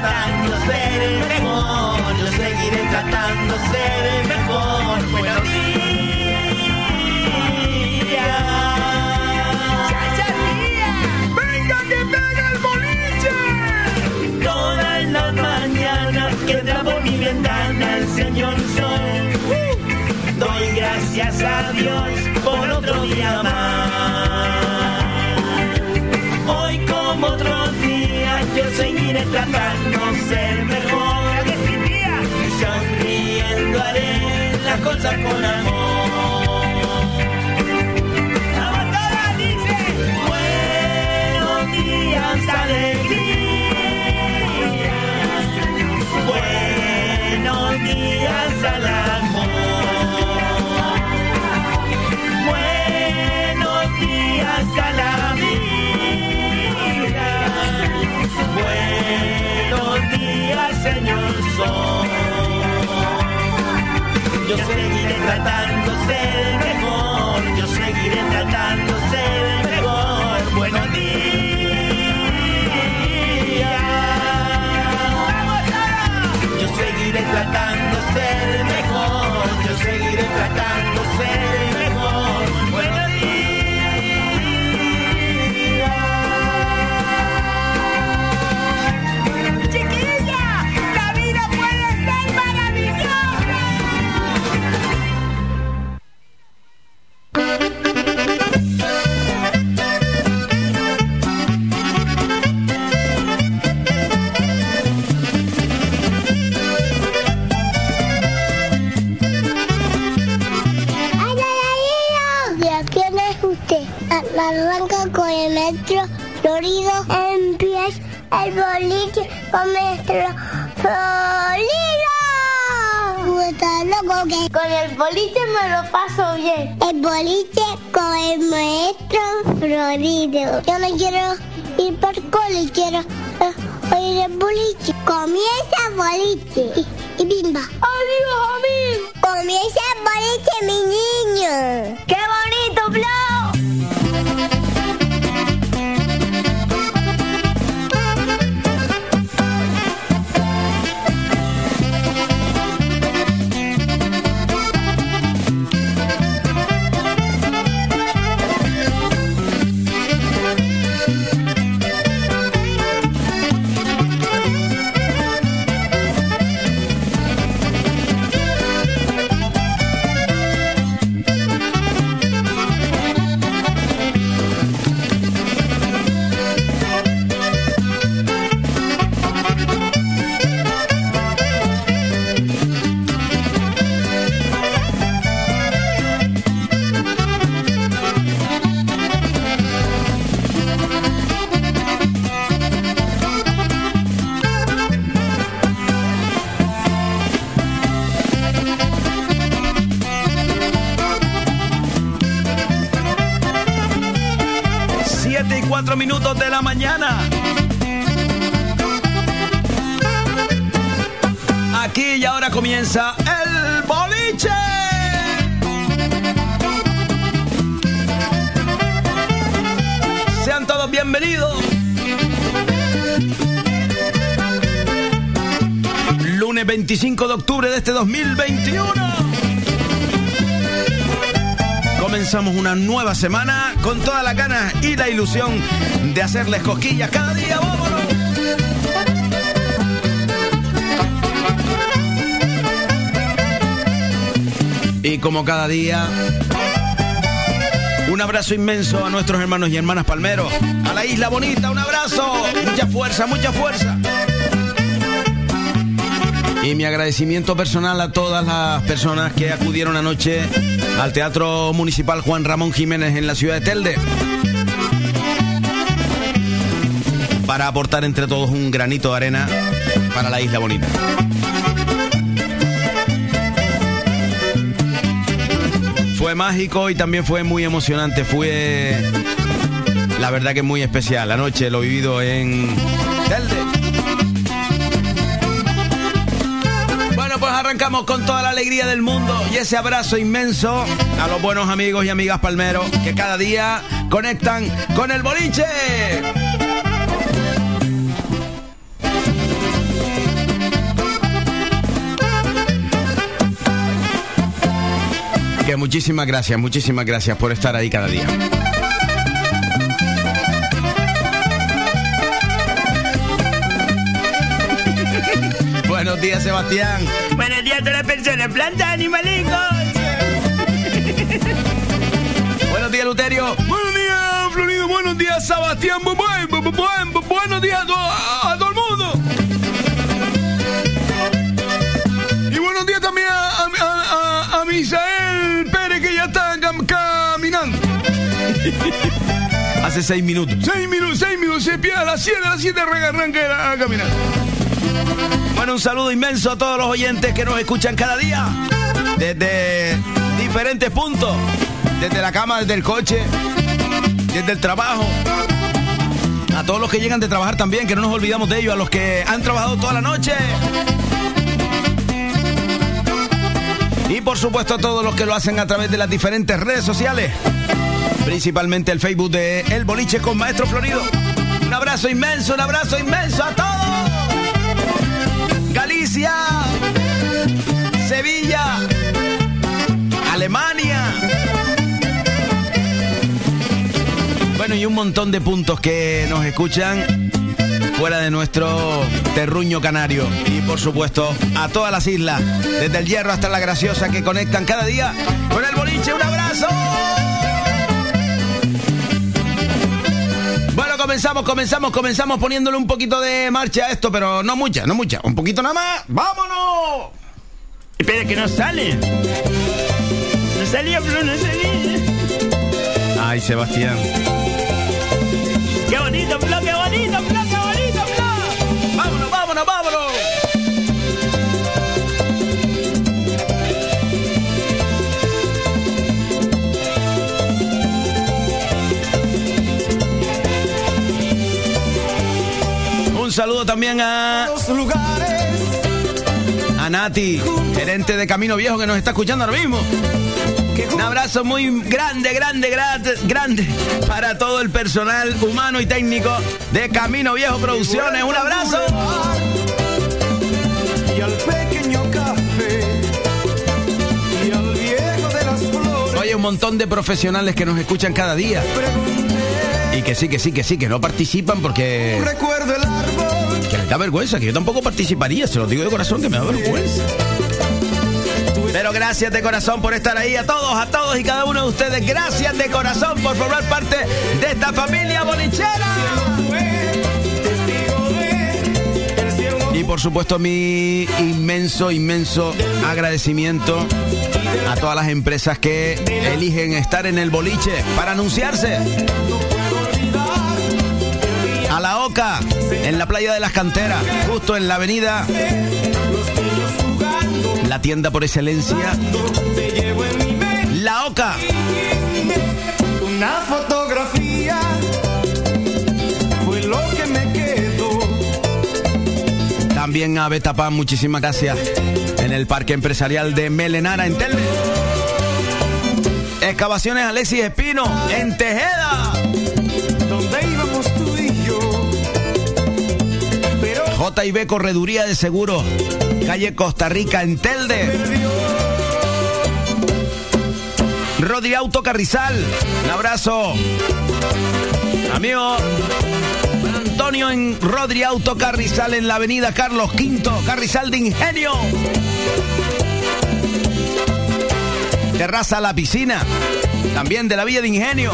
tratando de ser mejor. Yo seguiré tratando de ser mejor. Buenos días. ¡Chacha, tía! ¡Venga que pega el boliche! Todas las mañanas que entra por mi ventana el Señor Sol. Doy gracias a Dios por otro día más. Hoy como días yo seguiré tratando de ser mejor. Y sonriendo haré las cosas con amor. ¡Vamos todas, dice! Buenos días, alegría. Buenos días amor. Señor Sol. Yo seguiré tratando ser mejor. Yo seguiré tratando ser mejor. Buenos días. Yo seguiré tratando ser mejor. Yo seguiré tratando ser mejor. Con metro Florido. ¿Tú estás loco que con el boliche me lo paso bien? El boliche con el maestro Florido. Yo no quiero ir por cole, quiero eh, oír el boliche. Comienza el boliche y, y bimba. ¡Adiós, amigo! Comienza el boliche, mi niño. ¡Qué bonito, de este 2021. Comenzamos una nueva semana con todas las ganas y la ilusión de hacerles cosquillas cada día. ¡Vámonos! Y como cada día, Un abrazo inmenso a nuestros hermanos y hermanas palmeros. A la isla bonita, un abrazo. Mucha fuerza, mucha fuerza. Y mi agradecimiento personal a todas las personas que acudieron anoche al Teatro Municipal Juan Ramón Jiménez en la ciudad de Telde. Para aportar entre todos un granito de arena para la isla bonita. Fue mágico y también fue muy emocionante. Fue la verdad que muy especial. La noche lo vivido en Telde. Arrancamos con toda la alegría del mundo y ese abrazo inmenso a los buenos amigos y amigas palmeros que cada día conectan con el boliche. Que muchísimas gracias, muchísimas gracias por estar ahí cada día. Buenos días, Sebastián. Buenos días a todas las personas, plantas, animalicos. Buenos días, Luterio. Buenos días, Florido. Buenos días, Sebastián. buenos días a, todo el mundo. Y buenos días también a, Misael Pérez, que ya está caminando. Hace seis minutos. Seis minutos, seis minutos. Se pierde a las siete, a las siete arranca a caminar. Bueno, un saludo inmenso a todos los oyentes que nos escuchan cada día. Desde diferentes puntos. Desde la cama, desde el coche, desde el trabajo. A todos los que llegan de trabajar también, que no nos olvidamos de ellos. A los que han trabajado toda la noche. Y por supuesto a todos los que lo hacen a través de las diferentes redes sociales. Principalmente el Facebook de El Boliche con Maestro Florido. Un abrazo inmenso, un abrazo inmenso a todos. Sevilla, Alemania. Bueno, y un montón de puntos que nos escuchan fuera de nuestro terruño canario. Y por supuesto, a todas las islas, desde el Hierro hasta la Graciosa, que conectan cada día con el boliche. ¡Un abrazo! Comenzamos, comenzamos, comenzamos poniéndole un poquito de marcha a esto, pero no mucha, no mucha. Un poquito nada más. ¡Vámonos! Espera, que no sale. No salía, pero no salía. Ay, Sebastián. Qué bonito, Flo, qué bonito, Flo, qué bonito, Flo. Vámonos, vámonos, vámonos. Un saludo también a. A Nati, gerente de Camino Viejo que nos está escuchando ahora mismo. Un abrazo muy grande, grande, grande, grande para todo el personal humano y técnico de Camino Viejo Producciones. Un abrazo. Y al pequeño café y al viejo de las flores. Oye, un montón de profesionales que nos escuchan cada día. Y que sí, que sí, que sí, que no participan porque. Recuerdo da vergüenza, que yo tampoco participaría, se lo digo de corazón que me da vergüenza. Pero gracias de corazón por estar ahí a todos, a todos y cada uno de ustedes. Gracias de corazón por formar parte de esta familia bolichera. Y por supuesto mi inmenso, inmenso agradecimiento a todas las empresas que eligen estar en el boliche para anunciarse a la Oca, en la playa de las canteras, justo en la avenida. La tienda por excelencia. La Oca. Una fotografía fue lo que me quedó. También a Betapán, muchísimas gracias. En el Parque Empresarial de Melenara, en Telde. Excavaciones Alexis Espino, en Tejeda. JB Correduría de Seguros, calle Costa Rica en Telde. Rodri Auto Carrizal, un abrazo. Amigo Antonio en Rodri Auto Carrizal en la avenida Carlos V, Carrizal de Ingenio. Terraza La Piscina, También de la Villa de Ingenio.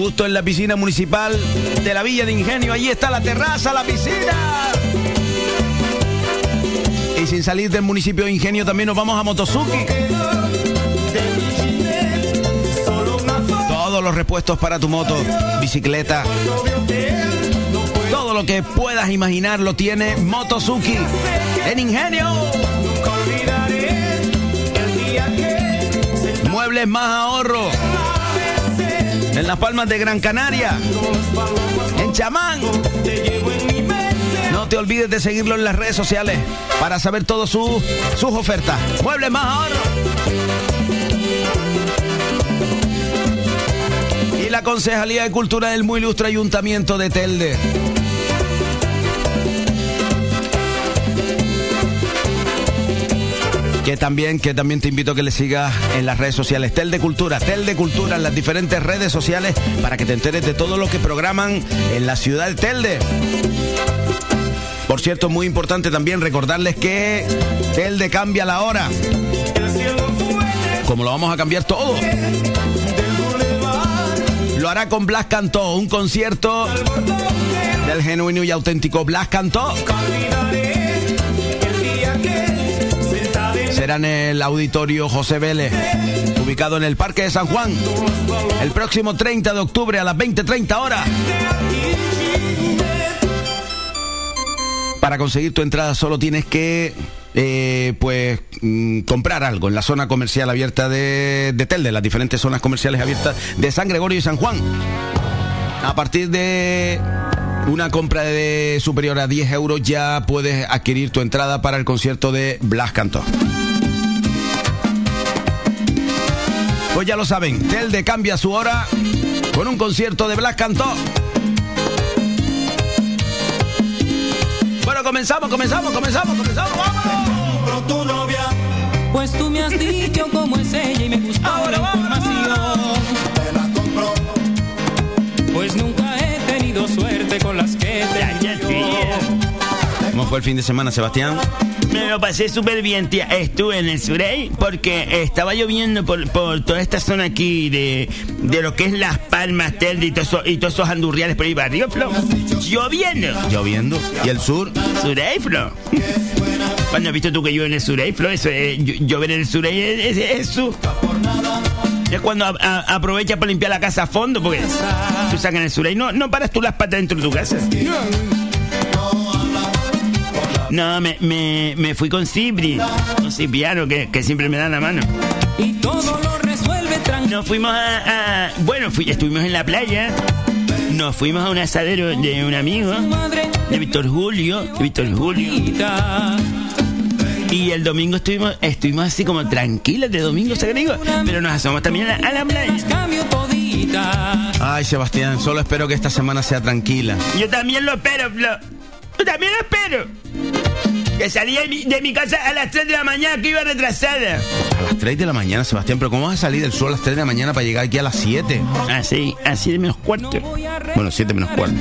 Justo en la piscina municipal de la Villa de Ingenio. Allí está la terraza, la piscina. Y sin salir del municipio de Ingenio también nos vamos a Motosuki. Todos los repuestos para tu moto, bicicleta. Todo lo que puedas imaginar lo tiene Motosuki en Ingenio. Muebles más ahorro. En las palmas de Gran Canaria. En Chamán. No te olvides de seguirlo en las redes sociales para saber todas sus ofertas. Muebles más ahorro. Y la Concejalía de Cultura del Muy Ilustre Ayuntamiento de Telde. Que también, que también te invito a que le sigas en las redes sociales. Tel de Cultura, Tel de Cultura en las diferentes redes sociales para que te enteres de todo lo que programan en la ciudad de Telde. Por cierto, muy importante también recordarles que Telde cambia la hora. Como lo vamos a cambiar todo. Lo hará con Blas Cantó, un concierto del genuino y auténtico Blas Cantó. Será en el auditorio José Vélez, ubicado en el Parque de San Juan, el próximo 30 de octubre a las 20.30 horas. Para conseguir tu entrada solo tienes que eh, pues mm, comprar algo en la zona comercial abierta de, de Telde, las diferentes zonas comerciales abiertas de San Gregorio y San Juan. A partir de una compra de superior a 10 euros ya puedes adquirir tu entrada para el concierto de Blas Cantó. Pues ya lo saben, Telde cambia su hora con un concierto de Blas Cantó. Bueno, comenzamos, comenzamos, comenzamos, comenzamos, vamos. tu novia. Pues tú me has dicho cómo es ella y me gustó Ahora la información. Te la compro. Pues nunca tenido suerte con las que te ¿Cómo fue el fin de semana, Sebastián? Me lo pasé súper bien, tía. Estuve en el Surey porque estaba lloviendo por, por toda esta zona aquí de, de lo que es Las Palmas, Telde y, todo eso- y todos esos andurriales por ahí para arriba, Flo. Lloviendo. Lloviendo. ¿Y el sur? Surey, Flo. ¿Cuándo has visto tú que llueve en el Surey, Flo? Eso, eh, llo- llover en el Surey es, es, es su- Es cuando a- a- aprovecha para limpiar la casa a fondo, porque tú sacas en el Surey. No, no paras tú las patas dentro de tu casa. No, me, me, me fui con Cipri, con Cipriano, que, que siempre me da la mano. Y todo lo resuelve tranquilo. Nos fuimos a... a- bueno, fui, estuvimos en la playa. Nos fuimos a un asadero de un amigo, de Víctor Julio, de Víctor Julio. Y el domingo estuvimos, estuvimos así como tranquilos de domingo, ¿sabes qué digo? Pero nos asomamos también a, la playa. Ay, Sebastián, solo espero que esta semana sea tranquila. Yo también lo espero, Flo. Yo también lo espero. Que salí de mi, de mi casa a las 3 de la mañana, que iba retrasada. A las 3 de la mañana, Sebastián, pero ¿cómo vas a salir del sur a las 3 de la mañana para llegar aquí a las 7? Así, así de menos cuarto. Bueno, 7 menos cuarto.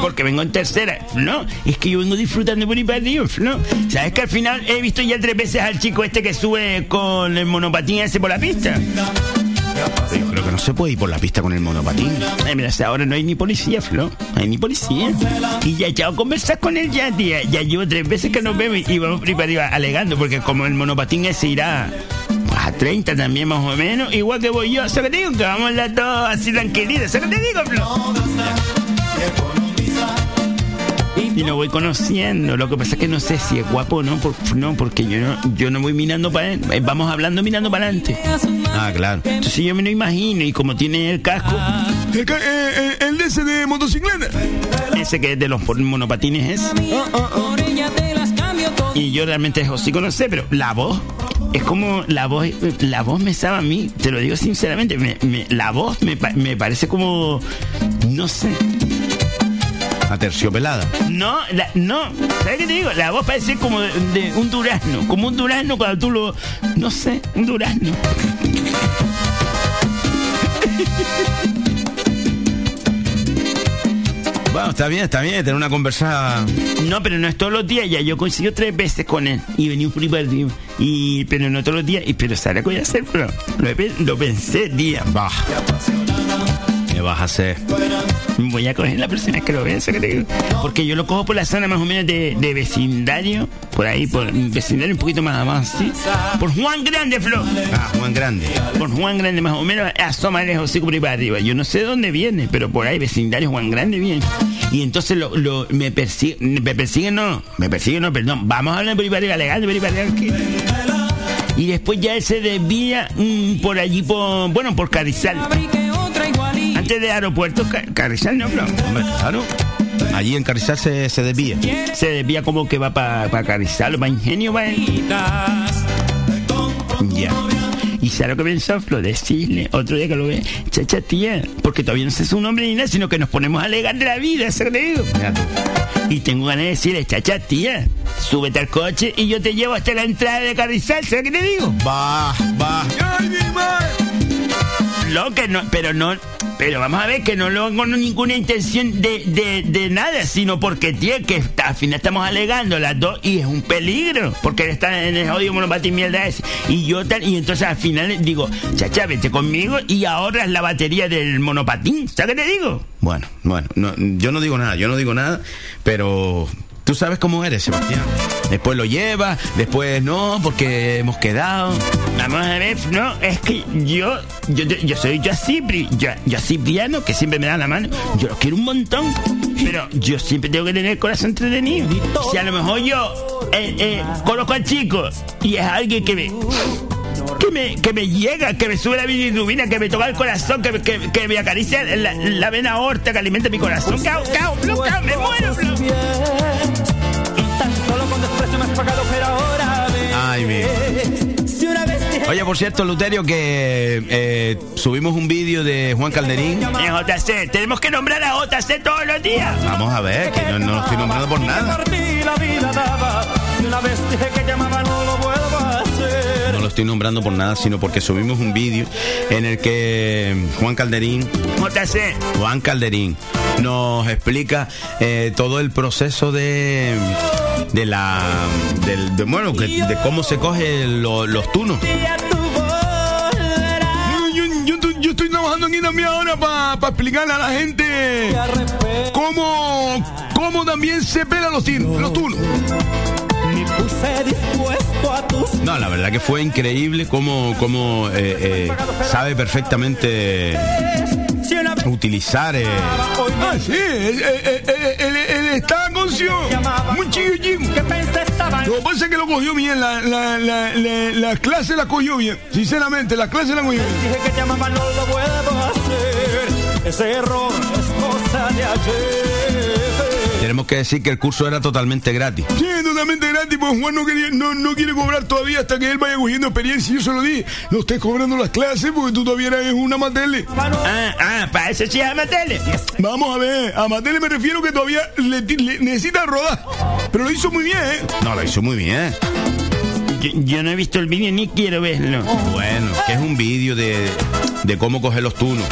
Porque vengo en tercera. No, es que yo vengo disfrutando por ahí para arriba, ¿no? ¿Sabes que al final he visto ya tres veces al chico este que sube con el monopatín ese por la pista? Yo que no se puede ir por la pista con el monopatín. Ay, mira, ahora no hay ni policía, Flo. No hay ni policía. Y ya a conversar con él ya, tía. Ya llevo tres veces que nos vemos y vamos para alegando, porque como el monopatín ese irá a 30 también más o menos, igual que voy yo. ¿Sabes qué te digo? Que vamos andar todos así tranquilitos. ¿Sabes qué te digo, Flo? Y lo voy conociendo. Lo que pasa es que no sé si es guapo o no, por- no porque yo no, yo no voy mirando para él. Eh, Vamos hablando mirando para adelante. Ah, claro. Entonces yo me lo imagino y como tiene el casco, El, ca- eh, eh, el de ese de motocicleta. ese que es de los monopatines es. Las cambio todita. Y yo realmente eso sí conocé, pero la voz es como la voz, la voz me sabe a mí, te lo digo sinceramente, me- me- la voz me, pa- me parece como, no sé, Aterciopelada. no, la- no, ¿sabes qué te digo? La voz parece como de, de un durazno, como un durazno cuando tú lo, no sé, un durazno. Bueno, está bien, está bien, tener una conversa. No, pero no es todos los días, ya yo coincido tres veces con él y venía un primo y pero no todos los días, y pero ¿sabes qué voy a hacer? Pero lo, lo pensé día. Bah. ¿Qué vas a hacer? Voy a coger la persona que lo creo. Porque yo lo cojo por la zona más o menos de, vecindario, por ahí, por vecindario un poquito más más, ¿sí? Por Juan Grande, Flo. Ah, Juan Grande. Por Juan Grande, más o menos, asoma lejos, así por ahí para arriba. Yo no sé dónde viene, pero por ahí, vecindario Juan Grande viene. Y entonces lo, lo, me persiguen, me persiguen, no, me persiguen, no, perdón. Vamos a hablar por ahí para arriba, legal, por ahí para arriba. Y después ya él se desvía mm, por allí, por, bueno, por Carizal antes de aeropuerto, Carrizal, no, no. claro. Allí en Carrizal se, se desvía. Se desvía como que va para pa Carrizal, va Ingenio, va Ya. Y sabe lo que pensó Flo, decirle otro día que lo ve, chacha tía, porque todavía no sé su nombre ni nada, sino que nos ponemos a alegar de la vida. Y tengo ganas de decirle, chacha tía, súbete al coche y yo te llevo hasta la entrada de Carrizal, ¿sabes qué te digo? Va, va. ¡Ay, mi madre! Lo que no, pero no, pero vamos a ver que no lo hago ninguna intención de, de, nada, sino porque tiene que al final estamos alegando las dos y es un peligro, porque él está en el odio monopatín mierda ese. Y yo tal, y entonces al final digo, chacha, vete conmigo y ahorras la batería del monopatín. ¿Sabes qué te digo? Bueno, bueno, no, yo no digo nada, yo no digo nada, pero Tú sabes cómo eres, Sebastián. Después lo lleva, después no, porque hemos quedado. Vamos a ver, no, es que yo, yo, yo soy yo así, yo, yo así piano, que siempre me da la mano. Yo lo quiero un montón, pero yo siempre tengo que tener el corazón entretenido. Si a lo mejor yo eh, eh, conozco al chico y es alguien que me que me, que me llega, que me sube la bilirrubina, que me toca el corazón, que, que, que me acaricia la, la, vena aorta, que alimenta mi corazón. ¡Cao, cao, cao, me muero, Ay, mi. Oye, por cierto, Luterio, que eh, subimos un vídeo de Juan Calderín. JC, tenemos que nombrar a JC todos los días. Vamos a ver, que no, no lo estoy nombrando por nada. No lo estoy nombrando por nada, sino porque subimos un vídeo en el que Juan Calderín. JC. Juan Calderín nos explica eh, todo el proceso de de la del, de, bueno de cómo se cogen los tunos yo, estoy trabajando aquí también ahora para explicarle a la gente cómo cómo también se pelan los, los tunos no, la verdad que fue increíble cómo, cómo eh, eh, sabe perfectamente utilizar. Eh... Ah, sí, él, está con. Lo que pasa es que lo cogió bien, la, la, la, la, clase la cogió bien. Sinceramente, la clase la cogió bien. Dije que te no lo puedo hacer. Ese error es cosa de ayer. Tenemos que decir que el curso era totalmente gratis. Sí, totalmente gratis, pues Juan no, quería, no, no quiere cobrar todavía hasta que él vaya cogiendo experiencia. Yo se lo dije, no estés cobrando las clases porque tú todavía eres una matele. Ah, ah, para eso sí es amatele. Vamos a ver, a matele me refiero que todavía le, necesita rodar. Pero lo hizo muy bien, ¿eh? No, lo hizo muy bien. Yo, no he visto el vídeo ni quiero verlo. Bueno, que es un vídeo de, de cómo coger los tunos.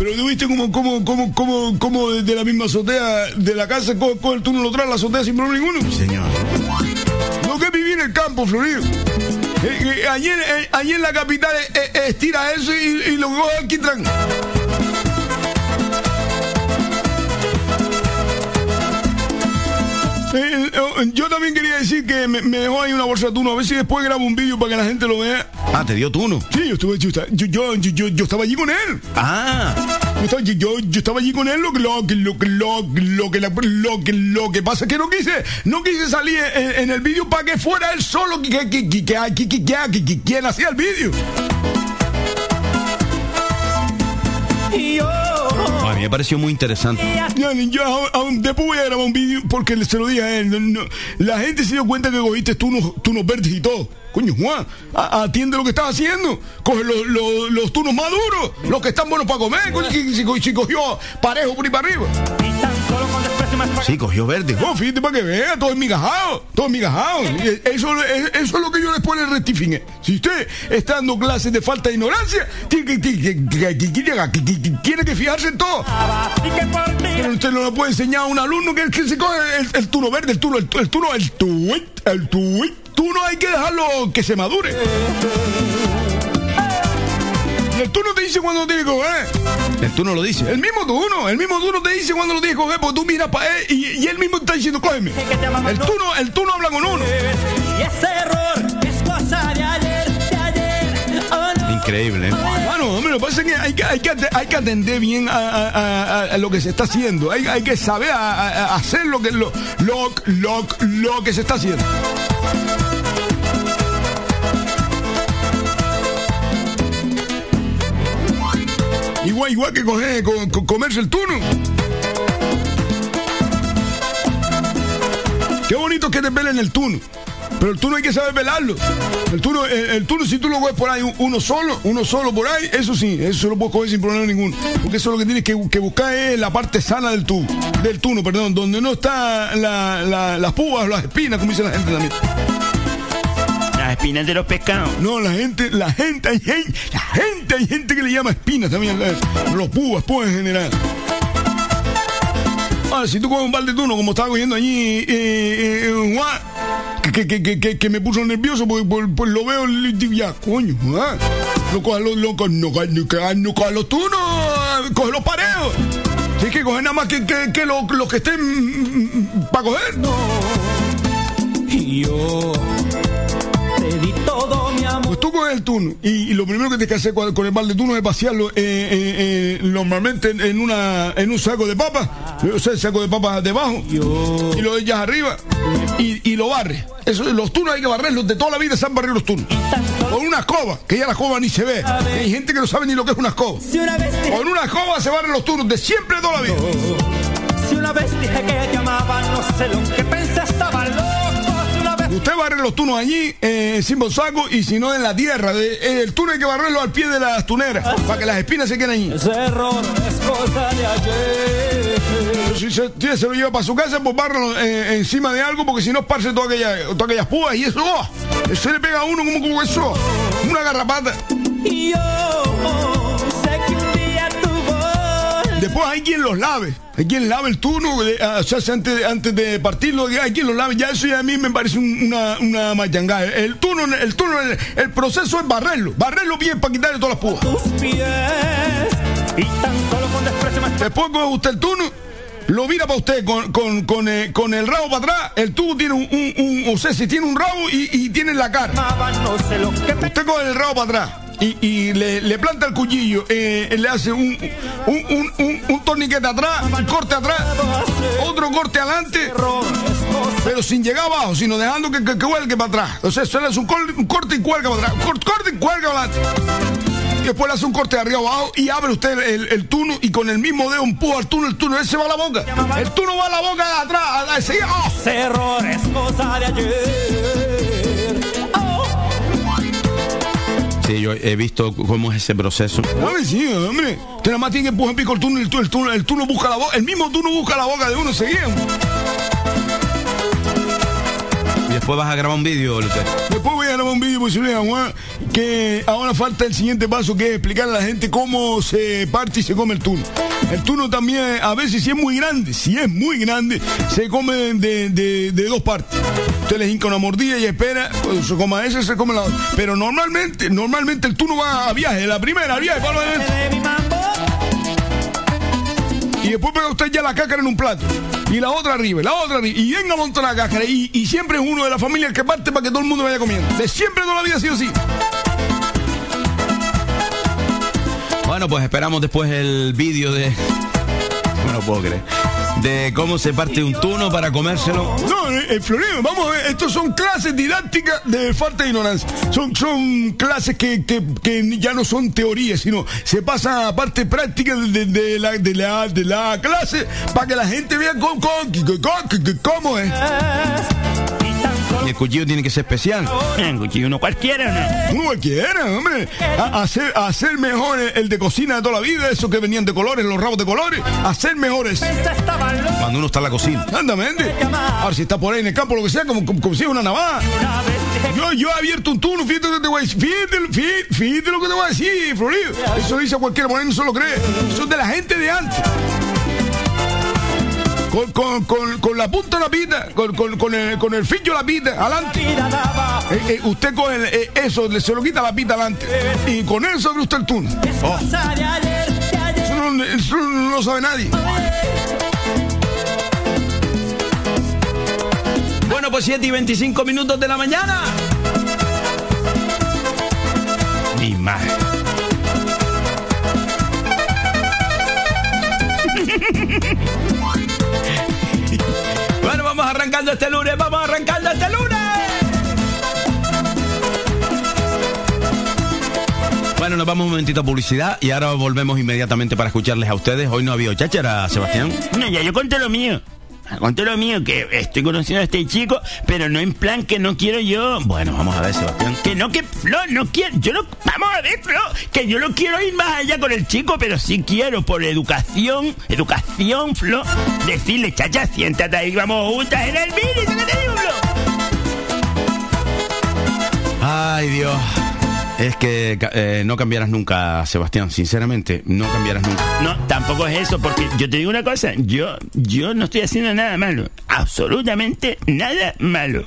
Pero tú viste como, como, como, como, como de la misma azotea de la casa con, el turno lo trae la azotea sin problema ninguno. Señor. Lo que viví en el campo, Florido. Eh, eh, allí, eh, allí, en la capital estira eso y, y lo coge aquí tranquilo. Eh, eh, yo también quería decir que me, dejó ahí una bolsa de tuno. A ver si después grabo un vídeo para que la gente lo vea. Ah, ¿te dio tuno? Sí, yo, estuve, yo, yo, yo, yo, estaba allí con él. Ah. Yo estaba, yo, estaba allí con él, lo que lo que lo que lo, lo que lo que lo que pasa es que no quise no quise salir en, el vídeo para que fuera él solo que que que que que que quien hacía el vídeo. Y yo a mí me pareció muy interesante. Yo después voy a grabar un vídeo porque se lo dije a él. la gente se dio cuenta que cogiste tú unos, verdes y todo. Coño, Juan, atiende lo que estás haciendo. Coge los, los, los tunos maduros, los que están buenos para comer. Si, si, cogió parejo por ahí para arriba. Sí, cogió verde. Oh, fíjate para que vea, todo migajado, todo migajado. Eso, eso es lo que yo les pone el rectifique. Si usted está dando clases de falta de ignorancia, tiene que, tiene que fijarse en todo. Pero usted no le puede enseñar a un alumno que, que se coge el, turno verde, el turno, el, el turno, el tuit, el tuit. Tú no hay que dejarlo que se madure el turno te dice cuando lo tiene que coger. El turno lo dice. El mismo turno, el mismo turno te dice cuando lo tiene que coger, porque tú miras para él y, él mismo está diciendo, cógeme. El turno, el turno habla con uno. Y ese error es cosa de ayer, de ayer. Oh, Increíble. ¿eh? Bueno, hombre, lo que pasa es que hay que, hay que, hay que atender bien a, lo que se está haciendo. Hay, hay que saber hacer lo que, lo, lo, lo, lo que se está haciendo. Igual, igual que coger, comerse el turno. Qué bonito que te pelen el turno. Pero el turno hay que saber velarlo. El turno, el, turno si tú lo ves por ahí uno solo, uno solo por ahí, eso sí, eso lo puedes coger sin problema ninguno. Porque eso lo que tienes que, buscar es la parte sana del turno, del turno, perdón, donde no está las púas, las espinas, como dice la gente también espinas de los pescados. No, la gente, la gente, hay gente, la gente, hay gente que le llama espinas también, los púas, pues en general. Ahora, si tú coges un balde tuno, como estaba cogiendo allí, eh, eh, eh que, que, que, que, me puso nervioso, pues, pues, pues lo veo, ya, coño, ¿ah? no cojas los, no, no, no, cojas los tunos, coge los parejos. Tienes que coger nada más que, que, que los lo que estén mm, mm, mm, para coger. No. Y yo pues tú coges el turno y, lo primero que tienes que hacer con, el balde turno es vaciarlo eh, eh, eh, normalmente en, una, en un saco de papas, o sea, el saco de papas debajo y lo echas arriba y, lo barres. Eso, los turnos hay que barrerlos, de toda la vida se han barrido los turnos. Con una escoba, que ya la escoba ni se ve. Hay gente que no sabe ni lo que es una escoba. Con una escoba se barren los turnos de siempre de toda la vida. Si una vez dije que te amaba, no sé lo que pensé, estaba Usted barre los tunos allí, eh, sin bolsaco, y si no en la tierra. Eh, el tuno hay que barrerlo al pie de las tuneras, para que las espinas se queden allí. Ese error es cosa de ayer. Si se, se lo lleva para su casa, pues barro eh, encima de algo, porque si no, parce todas aquellas, aquellas púas, y eso, oh, eso le pega a uno como, como eso, una garrapata. Yo Después hay quien los lave. Hay quien lave el turno, o sea, antes, antes de partirlo, hay quien los lave. Ya eso ya a mí me parece una, una mayangada. El turno, el turno, el, proceso es barrerlo. Barrerlo bien para quitarle todas las púas. Después coge usted el turno lo mira para usted con, con, con, eh, con, el rabo para atrás, el tubo tiene un, un, un, o sea, si tiene un rabo y, y tiene la cara. Usted coge el rabo para atrás y, le, planta el cuchillo, eh, le hace un, un, torniquete atrás, un corte atrás, otro corte adelante, pero sin llegar abajo, sino dejando que, que, que para atrás. O sea, le hace un, corte y cuelga para atrás, corte, y cuelga para adelante. Después le hace un corte de arriba abajo y abre usted el, el tuno y con el mismo dedo empuja el tuno, el tuno, ese va a la boca. El tuno va a la boca de atrás, a, ¡oh! Error es cosa de ayer. Yo he visto cómo es ese proceso. Hombre, sí, hombre. Usted nada más tiene que empujar pico el turno, el turno, el turno, busca la boca, el mismo turno busca la boca de uno seguía. Y después vas a grabar un vídeo, Después voy a grabar un vídeo, pues Juan, que ahora falta el siguiente paso, que es explicarle a la gente cómo se parte y se come el turno. El turno también, a veces, si es muy grande, si es muy grande, se come de, de, de dos partes. Usted le hinca una mordida y espera, cuando se coma ese, se come la otra. Pero normalmente, normalmente el turno va a viaje, la primera, viaje, para y después pega usted ya la cácara en un plato. Y la otra arriba, la otra arriba. Y venga a montar la cácara. Y, siempre es uno de la familia el que parte para que todo el mundo vaya comiendo. De siempre toda la vida ha sido así. Bueno, pues esperamos después el vídeo de... Bueno, puedo creer de cómo se parte un tuno para comérselo. No, eh, eh Florido, vamos a ver, estos son clases didácticas de falta de ignorancia. Son, son clases que, que, ya no son teorías, sino se pasa a parte práctica de, de, la, de, la, de la clase para que la gente vea cómo, cómo, cómo es. El cuchillo tiene que ser especial. Un cuchillo uno cualquiera, ¿no? Uno cualquiera, hombre. hacer, hacer mejor el de cocina de toda la vida, esos que venían de colores, los rabos de colores. Hacer mejores. Cuando uno está en la cocina. Andamente. Ahora si está por ahí en el campo, lo que sea, como, como, si es una navaja. Yo, yo he abierto un turno, fíjate lo que te voy a decir. Fíjate, fíjate, lo que te voy a decir, Florido. Eso dice cualquiera, por ahí no se lo cree. Eso es de la gente de antes con, con, con, con, la punta de la pita, con, con, el, con el de la pita, adelante. Eh, eh, usted con eh, eso, se lo quita la pita adelante. Y con eso abre usted el turno. Oh. Eso, no, eso no lo sabe nadie. Bueno, pues 7 y 25 minutos de la mañana. Mi madre. Arrancando este lunes, vamos arrancando este lunes. Bueno, nos vamos un momentito a publicidad y ahora volvemos inmediatamente para escucharles a ustedes. Hoy no había cháchara, Sebastián. No, ya yo conté lo mío. Conté lo mío, que estoy conociendo a este chico, pero no en plan que no quiero yo. Bueno, vamos a ver, Sebastián. Que no, que Flo, no quiero. Yo no. Vamos a ver, Flo, que yo no quiero ir más allá con el chico, pero sí quiero, por educación, educación, Flo, decirle, chacha, siéntate ahí, vamos juntas en el mini, ¿qué te digo, Flo? Ay, Dios. Es que eh, no cambiarás nunca, Sebastián, sinceramente, no cambiarás nunca. No, tampoco es eso, porque yo te digo una cosa, yo, yo no estoy haciendo nada malo, absolutamente nada malo.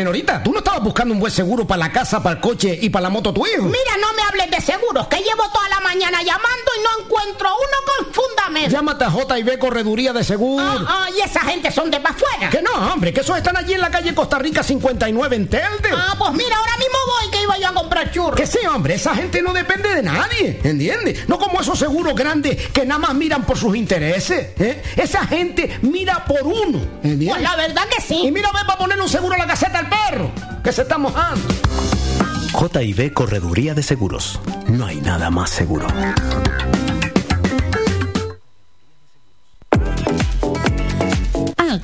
Nenorita, ¿tú no estabas buscando un buen seguro para la casa, para el coche y para la moto tu hijo? Mira, no me hables de seguros, que llevo toda la mañana llamando y no encuentro uno con fundamento. Llámate a JB Correduría de Seguro. Ah, y esa gente son de para afuera. Que no, hombre, que esos están allí en la calle Costa Rica 59 en Telde. Ah, pues mira, ahora mismo voy que iba yo a comprar churros. Que sí, hombre, esa gente no depende de nadie, ¿entiendes? No como esos seguros grandes que nada más miran por sus intereses. ¿eh? Esa gente mira por uno, ¿entiendes? Pues la verdad que sí. Y mira, ven para poner un seguro a la caseta al perro, que se está mojando. JB Correduría de Seguros. No hay nada más seguro.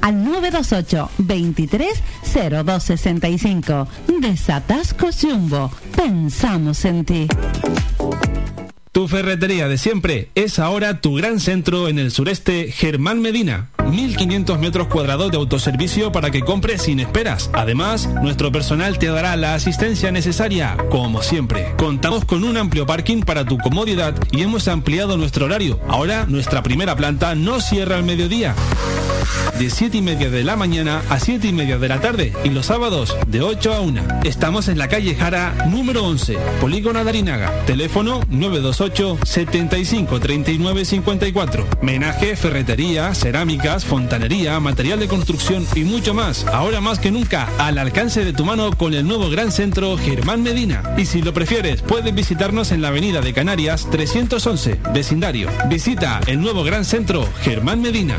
al 928 23 0265. Desatascos Jumbo. Pensamos en ti. Tu ferretería de siempre es ahora tu gran centro en el sureste Germán Medina. 1500 metros cuadrados de autoservicio para que compres sin esperas. Además, nuestro personal te dará la asistencia necesaria, como siempre. Contamos con un amplio parking para tu comodidad y hemos ampliado nuestro horario. Ahora nuestra primera planta no cierra al mediodía. de 7 y media de la mañana a 7 y media de la tarde y los sábados de 8 a 1. Estamos en la calle Jara número 11, Polígono Darinaga. Teléfono 928 75 39 54. Menaje, ferretería, cerámicas, fontanería, material de construcción y mucho más. Ahora más que nunca, al alcance de tu mano con el nuevo gran centro Germán Medina. Y si lo prefieres, puedes visitarnos en la avenida de Canarias 311, vecindario. Visita el nuevo gran centro Germán Medina.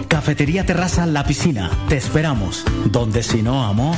Cafetería Terraza La Piscina. Te esperamos. Donde si no, amor.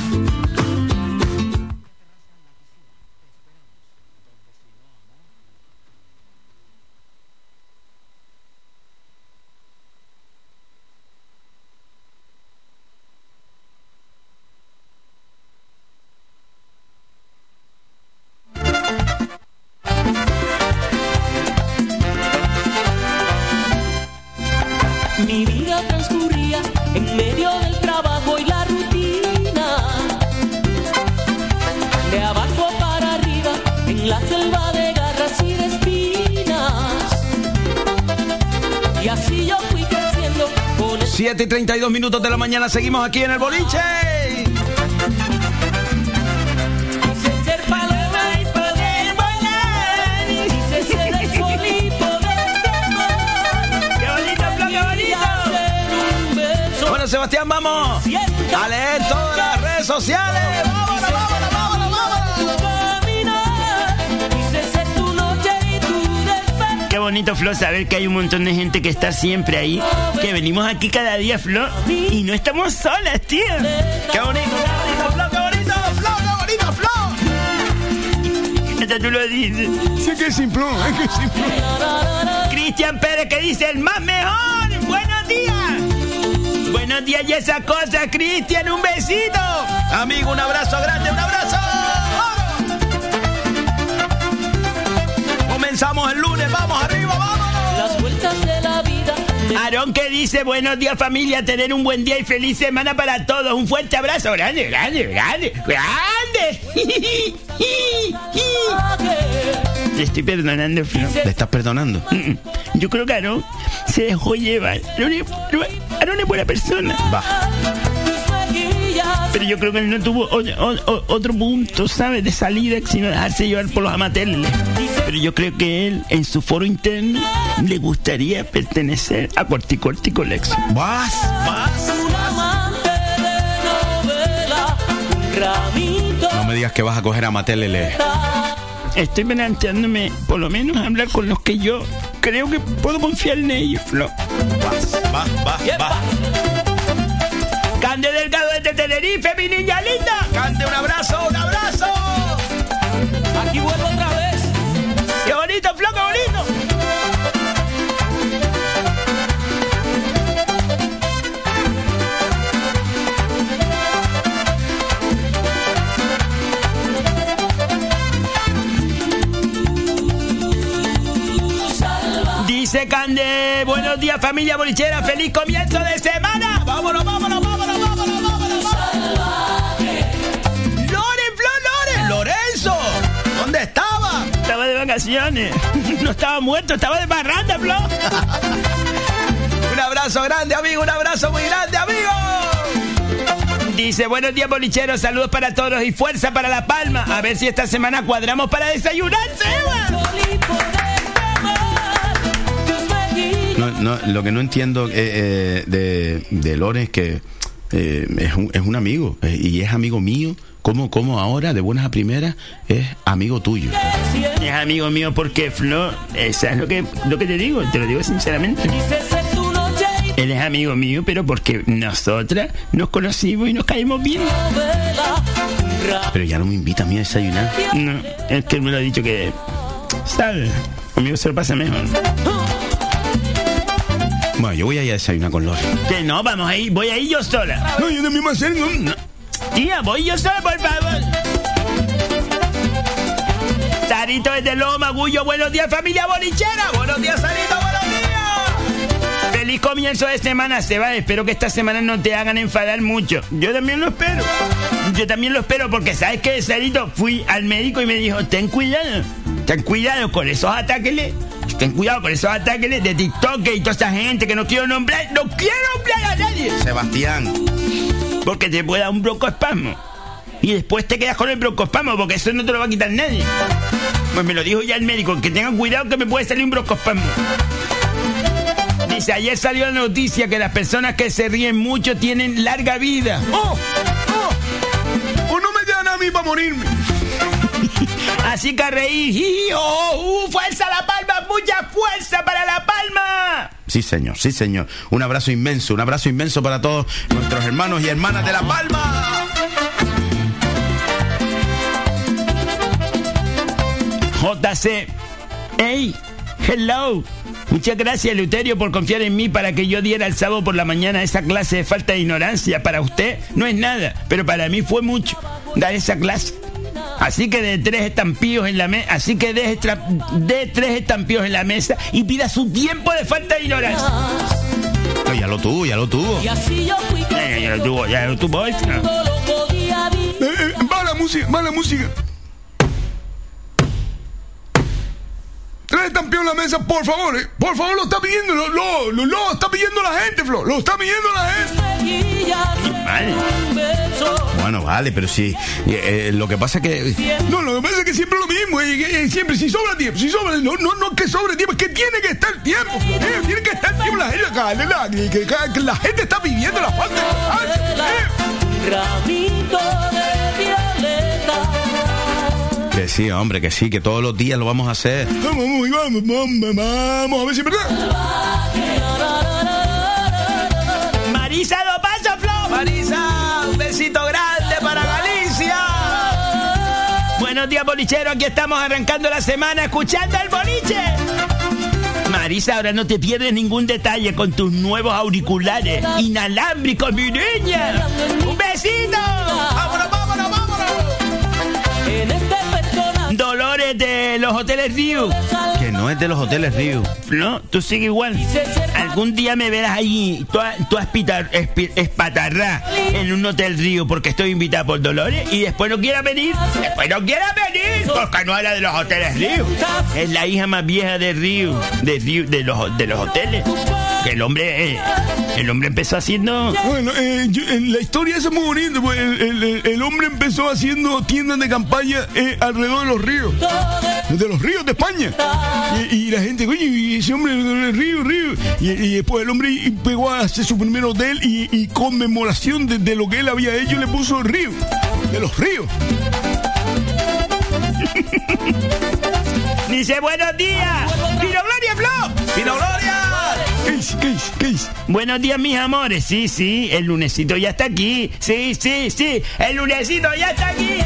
Seguimos aquí en el boliche. Bonito, Flo, saber que hay un montón de gente que está siempre ahí. Que venimos aquí cada día, Flo. Y no estamos solas, tío. ¡Qué bonito, qué bonito, Flo, qué bonito, Flo, qué bonito, Flo! Hasta tú lo dices. Sí que es simple, es que es simple. Cristian Pérez que dice el más mejor. Buenos días. Buenos días y esa cosa, Cristian. Un besito. Amigo, un abrazo grande, un abrazo. Comenzamos el lunes, vamos arriba, Aarón que dice buenos días familia, tener un buen día y feliz semana para todos. Un fuerte abrazo, grande, grande, grande, grande. Te estoy perdonando, Flo. ¿Le estás perdonando? Yo creo que Aarón se dejó llevar. Aarón es, Aarón es buena persona. Va. Pero yo creo que él no tuvo o- o- o- otro punto, ¿sabes? De salida, sino dejarse llevar por los amateles. Pero yo creo que él, en su foro interno, le gustaría pertenecer a Corticorti Collection. Vas, vas. No me digas que vas a coger a Matelele. Estoy planteándome, por lo menos, hablar con los que yo creo que puedo confiar en ellos, Flo. Vas, vas, vas, vas. Cande Delgado desde Tenerife, mi niña linda. Cante un abrazo, un abrazo. Aquí vuelvo otra vez. ¡Qué bonito, Flo, qué bonito! Dice Cande, buenos días familia bolichera, feliz comienzo de semana. Vacaciones. No estaba muerto, estaba de parranda, Flo. Un abrazo grande, amigo, un abrazo muy grande, amigo. Dice, buenos días bolicheros, saludos para todos y fuerza para La Palma. A ver si esta semana cuadramos para desayunar. No, lo que no entiendo eh, de, de Lore es que es, un, es un amigo y es amigo mío ¿Cómo, cómo ahora, de buenas a primeras, es amigo tuyo? Es amigo mío porque, Flor, eso es lo que, lo que te digo, te lo digo sinceramente. Él es amigo mío, pero porque nosotras nos conocimos y nos caímos bien. Pero ya no me invita a mí a desayunar. No, es que él me lo ha dicho que. ¿Sabes? Conmigo se lo pasa mejor. Bueno, yo voy a ir a desayunar con Lore. Que no, vamos a ir, voy a ir yo sola. No, yo no me voy a hacer, no. Tía, voy yo sola, por favor. Sarito desde Loma, Gullo, buenos días, familia bolichera. Buenos días, Sarito, buenos días. Feliz comienzo de semana, Seba. Espero que esta semana no te hagan enfadar mucho. Yo también lo espero. Yo también lo espero porque, ¿sabes qué, Sarito? Fui al médico y me dijo, ten cuidado. Ten cuidado con esos ataques. Ten cuidado con esos ataques de TikTok y toda esa gente que no quiero nombrar. No quiero nombrar a nadie. Sebastián porque te puede dar un broncoespasmo. Y después te quedas con el broncoespasmo, porque eso no te lo va a quitar nadie. Pues me lo dijo ya el médico, que tengan cuidado que me puede salir un broncoespasmo. Dice, ayer salió la noticia que las personas que se ríen mucho tienen larga vida. ¡Oh! ¡Oh! ¡O no me dan a mí para morirme! Así que a reír. ¡Oh! ¡Uh! ¡Fuerza La Palma! ¡Mucha fuerza para La Palma! Sí, señor, sí, señor. Un abrazo inmenso, un abrazo inmenso para todos nuestros hermanos y hermanas de La Palma. JC. ¡Hey! ¡Hello! Muchas gracias, Luterio, por confiar en mí para que yo diera el sábado por la mañana esa clase de falta de ignorancia. Para usted no es nada, pero para mí fue mucho dar esa clase. Así que de tres estampillos en la mesa, así que de, de, tres estampillos en la mesa y pida su tiempo de falta de ignorancia. ya lo tuvo, ya lo tuvo. ya, lo tuvo, ya lo tuvo. Eh, eh, va la música, va la música. En la mesa, por favor, eh. Por favor, lo está pidiendo, lo, lo, lo, está pidiendo la gente, Flo. Lo está pidiendo la gente. Bueno, vale, pero sí. Eh, lo que pasa es que. No, lo que pasa es que siempre lo mismo. Eh, siempre, si sobra tiempo, si sobra. No, no, no que sobre tiempo, es que tiene que estar tiempo. Eh, tiene que estar tiempo. La gente, la, que, la gente está pidiendo la falta Que sí, hombre, que sí, que todos los días lo vamos a hacer. Vamos, vamos, vamos, vamos, a ver si es verdad. Marisa, lo pasa, Flo. Marisa grande para Galicia. Buenos días, bolichero. Aquí estamos arrancando la semana escuchando el boliche. Marisa, ahora no te pierdes ningún detalle con tus nuevos auriculares inalámbricos, mi niña. ¡Un besito! ¡Vámonos, vámonos, vámonos! De los hoteles Rio. Que no es de los hoteles Rio. No, tú sigues igual. Algún día me verás allí, tú, tú espatarrá en un hotel Río porque estoy invitada por Dolores y después no quiera venir. Después no quiera venir porque no era de los hoteles Río. Es la hija más vieja de Río, de Río, de los, de los hoteles. El hombre, eh, el hombre empezó haciendo. Bueno, eh, la historia es muy bonita. Pues, el, hombre empezó haciendo tiendas de campaña eh, alrededor de los ríos, de los ríos de España. Y, la gente, oye, y ese hombre, el río, río. Y, después el hombre pegó a hacer su primer hotel y, conmemoración de, lo que él había hecho le puso el río, de los ríos. Dice buenos días. ¡Pino Gloria Flo! ¡Pino Gloria! ¿Qué ¿Qué Buenos días, mis amores. Sí, sí, el lunesito ya está aquí. Sí, sí, sí, el lunesito ya está aquí.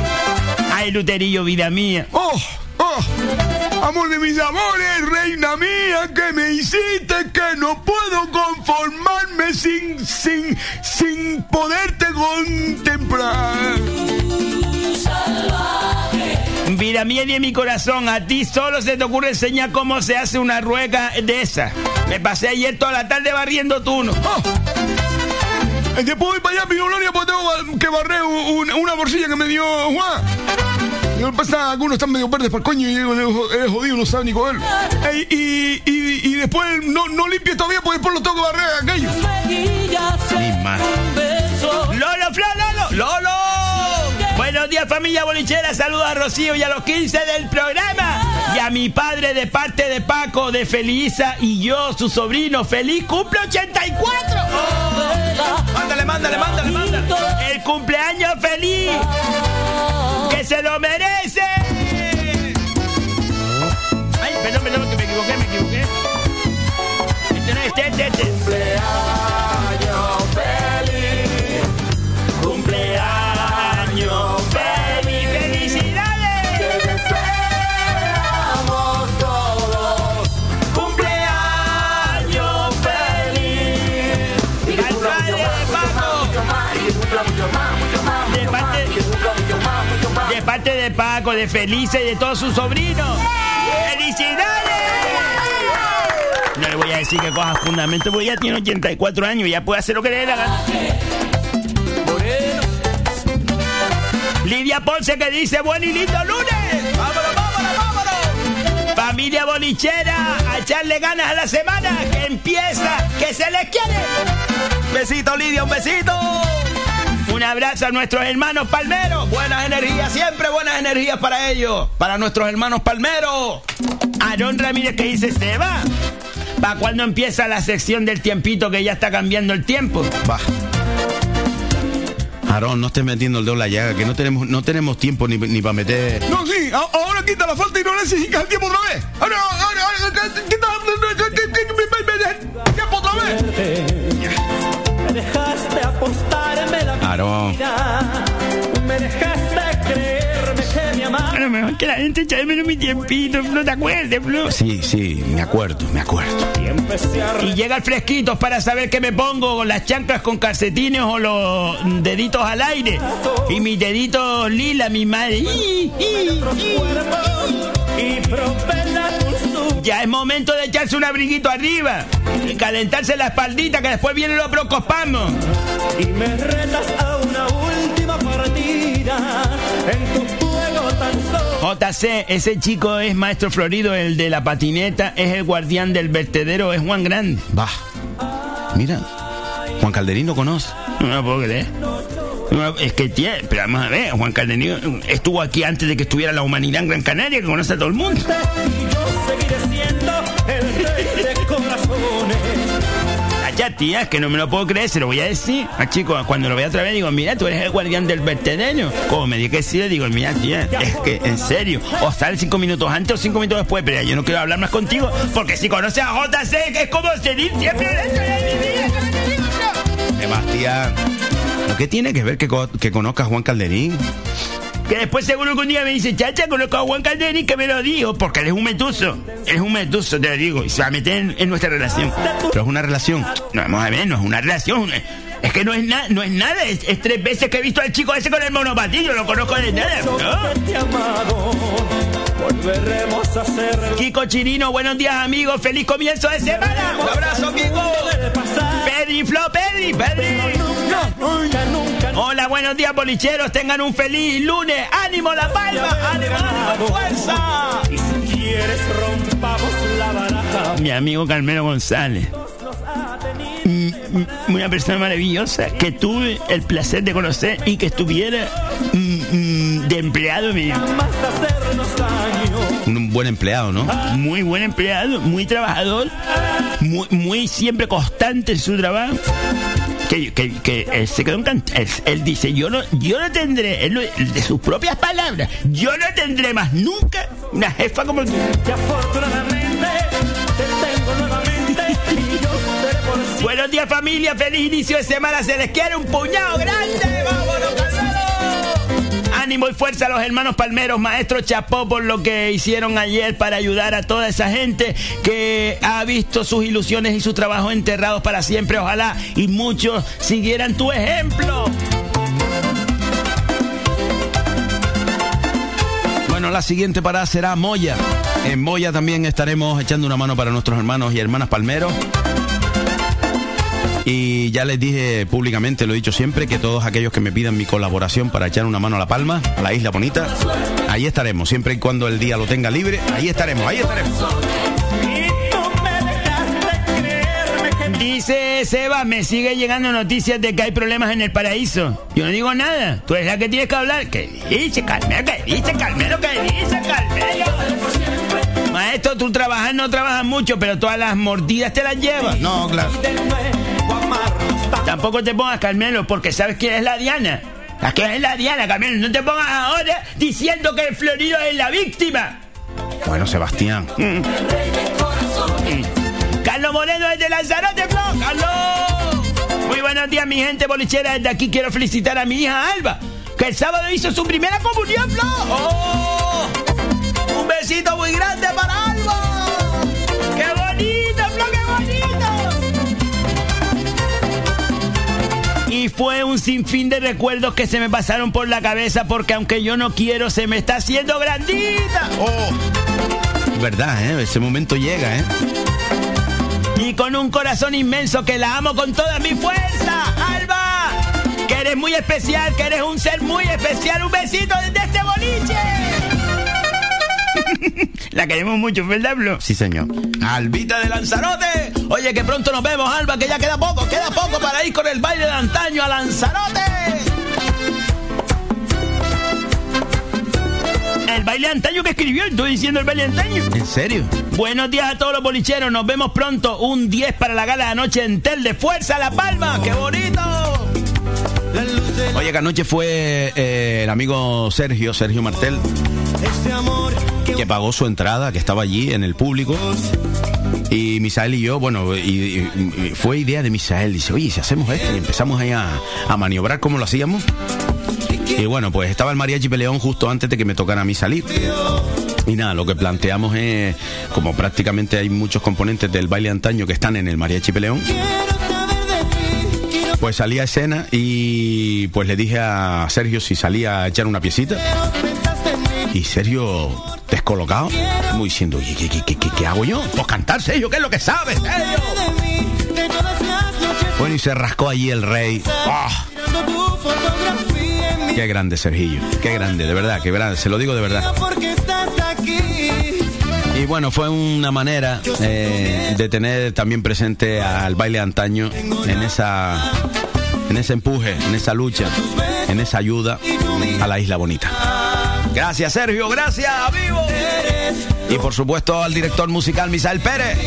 Ay, Luterillo, vida mía. ¡Oh! ¡Oh! Amor de mis amores, reina mía, que me hiciste que no puedo conformarme sin, sin, sin poderte contemplar. Vida mía y mi corazón, a ti solo se te ocurre enseñar cómo se hace una rueca de esa. Me pasé ayer toda la tarde barriendo tú uno. Oh. Después voy para allá, mi gloria, pues tengo que barrer una bolsilla que me dio Juan. No pasa, algunos están medio verdes para el coño y es jodido, no sabe ni coger. y, y, después no, no limpio todavía porque después lo tengo que barrer aquello. Lolo, Flo, Lolo, Lolo. Buenos días familia bolichera, saludos a Rocío y a los 15 del programa. Y a mi padre de parte de Paco, de Felisa y yo, su sobrino, feliz cumple 84. Mándale, mándale, mándale, mándale. El cumpleaños feliz. Que se lo merece. Ay, perdón, perdón, que me equivoqué, me equivoqué. Este no es este, este, este. Cumpleaños Paco, de Felice y de todos sus sobrinos. ¡Felicidades! No le voy a decir que coja fundamento porque ya tiene 84 años ya puede hacer lo que le dé la gana. Lidia Ponce que dice buen y lindo lunes. ¡Vámonos, vámonos, vámonos! Familia bolichera, a echarle ganas a la semana que empieza, que se les quiere. Besito Lidia, un besito. Un abrazo a nuestros hermanos palmeros. Buenas energías, siempre buenas energías para ellos. Para nuestros hermanos palmeros. Aarón Ramírez que dice, se va. ¿Para cuándo empieza la sección del tiempito que ya está cambiando el tiempo? Va. Aarón, no estés metiendo el dedo en la llaga, que no tenemos, no tenemos tiempo ni, ni para meter. No, sí, ahora quita la falta y no necesitas el tiempo otra vez. Ahora, ahora, ahora, quita el tiempo otra vez. Me dejaste apostarme la Aarón. vida. Me dejaste creerme que me amabas. Bueno, mejor que la gente eche de menos mi tiempito, Flo, ¿te acuerdas, Flo? Sí, sí, me acuerdo, me acuerdo. Y a Y llega el fresquito para saber qué me pongo, con las chanclas con calcetines o los deditos al aire. Y mis deditos lila, mi madre. Y dulzura. Ya es momento de echarse un abriguito arriba y calentarse la espaldita que después vienen los brocospamos. Y me retas a una última partida en tu juego tan solo. JC, ese chico es maestro Florido, el de la patineta, es el guardián del vertedero, es Juan Grande. Va. Mira, Juan Calderino conoce. No me lo puedo creer. Es que tiene, pero vamos a ver, Juan Calderino estuvo aquí antes de que estuviera la humanidad en Gran Canaria, que conoce a todo el mundo. Y yo seguiré siendo el rey de corazones. Ya, tía, es que no me lo puedo creer, se lo voy a decir. A chico, cuando lo vea otra vez, digo, mira, tú eres el guardián del vertedero. Como me dije que sí, le digo, mira, tía, es que, en serio, o sale cinco minutos antes o cinco minutos después, pero ya yo no quiero hablar más contigo, porque si conoces a JC, que es como seguir siempre el hecho de mi vida. Sebastián. ¿Lo que tiene que ver que, que conozca a Juan Calderín? Que después seguro que un día me dice, chacha, conozco a Juan Calderín que me lo dijo, porque él es un metuso. Él es un metuso, te lo digo, y se va a meter en, nuestra relación. Pero es una relación. No, vamos a ver, no es una relación. Es que no es, nada no es nada, es, es tres veces que he visto al chico ese con el monopatillo, lo conozco de nada. Volveremos a ser Kiko Chirino, buenos días amigos, feliz comienzo de semana. Un abrazo, Kiko. Pedri, Flo, Pedri, Pedri. Nunca, nunca, nunca. Hola, buenos días, bolicheros. Tengan un feliz lunes. ¡Ánimo, La Palma! ¡Ánimo, ánimo, fuerza! Y si quieres rompamos la baraja. Mi amigo Carmelo González. Mm, Una persona maravillosa que tuve el placer de conocer y que estuviera mm, mm, de empleado mío. Un buen empleado, ¿no? Muy buen empleado, muy trabajador, muy, muy siempre constante en su trabajo. Que, que, que él se quedó encantado. Él, él dice, yo no, yo no tendré, él de sus propias palabras, yo no tendré más nunca una jefa como tú. Buenos días familia, feliz inicio de semana, se les quiere un puñado grande, vámonos. Ánimo y fuerza a los hermanos palmeros, maestro Chapó, por lo que hicieron ayer para ayudar a toda esa gente que ha visto sus ilusiones y sus trabajos enterrados para siempre. Ojalá y muchos siguieran tu ejemplo. Bueno, la siguiente parada será Moya. En Moya también estaremos echando una mano para nuestros hermanos y hermanas palmeros. Y ya les dije públicamente, lo he dicho siempre, que todos aquellos que me pidan mi colaboración para echar una mano a La Palma, a la Isla Bonita, ahí estaremos, siempre y cuando el día lo tenga libre, ahí estaremos, ahí estaremos. Dice Seba, me sigue llegando noticias de que hay problemas en el paraíso. Yo no digo nada. Tú eres la que tienes que hablar. ¿Qué dice Carmelo? ¿Qué dice Carmelo? ¿Qué dice Carmelo? maestro, tú trabajas, no trabajas mucho, pero todas las mordidas te las llevas. No, claro. Tampoco te pongas, Carmelo, porque sabes quién es la Diana. La que es la Diana, Carmelo. No te pongas ahora diciendo que el Florido es la víctima. Bueno, Sebastián. Mm. Carlos Moreno desde Lanzarote, Flo. Carlos. Muy buenos días, mi gente bolichera. Desde aquí quiero felicitar a mi hija Alba, que el sábado hizo su primera comunión, Flo. ¡Oh! Un besito muy grande para Alba. Y fue un sinfín de recuerdos que se me pasaron por la cabeza porque aunque yo no quiero, se me está haciendo grandita. ¡Oh! Verdad, ¿eh? Ese momento llega, ¿eh? Y con un corazón inmenso que la amo con toda mi fuerza, Alba. Que eres muy especial, que eres un ser muy especial. Un besito desde este boliche. La queremos mucho, ¿verdad, Blo? Sí, señor. Albita de Lanzarote. Oye, que pronto nos vemos, Alba, que ya queda poco, queda poco para ir con el baile de antaño a Lanzarote. El baile de antaño que escribió, estoy diciendo el baile de antaño. ¿En serio? Buenos días a todos los bolicheros, nos vemos pronto. Un 10 para la gala de anoche en Tel de Fuerza La Palma, ¡qué bonito! Oye, que anoche fue eh, el amigo Sergio, Sergio Martel, que pagó su entrada, que estaba allí en el público. Y Misael y yo, bueno, y, fue idea de Misael. Dice, oye, si hacemos esto, y empezamos ahí a, a maniobrar como lo hacíamos. Y bueno, pues estaba el mariachi peleón justo antes de que me tocara a mí salir. Y nada, lo que planteamos es, como prácticamente hay muchos componentes del baile antaño que están en el mariachi peleón, pues salí a escena y pues le dije a Sergio si salía a echar una piecita. Y Sergio, descolocado, como diciendo, "Oye, ¿qué, qué, qué, qué- hago yo? Pues cantar, Sergio, ¿qué es lo que sabes, Sergio? Bueno, y se rascó allí el rey. ¡Ah! Qué grande, Sergillo. Qué grande, de verdad, qué grande. Se lo digo de verdad. Y bueno, fue una manera eh, de tener también presente al baile antaño en esa, en ese empuje, en esa lucha, en esa ayuda a la isla bonita. Gracias, Sergio. Gracias, vivo. Y por supuesto al director musical Misael Pérez,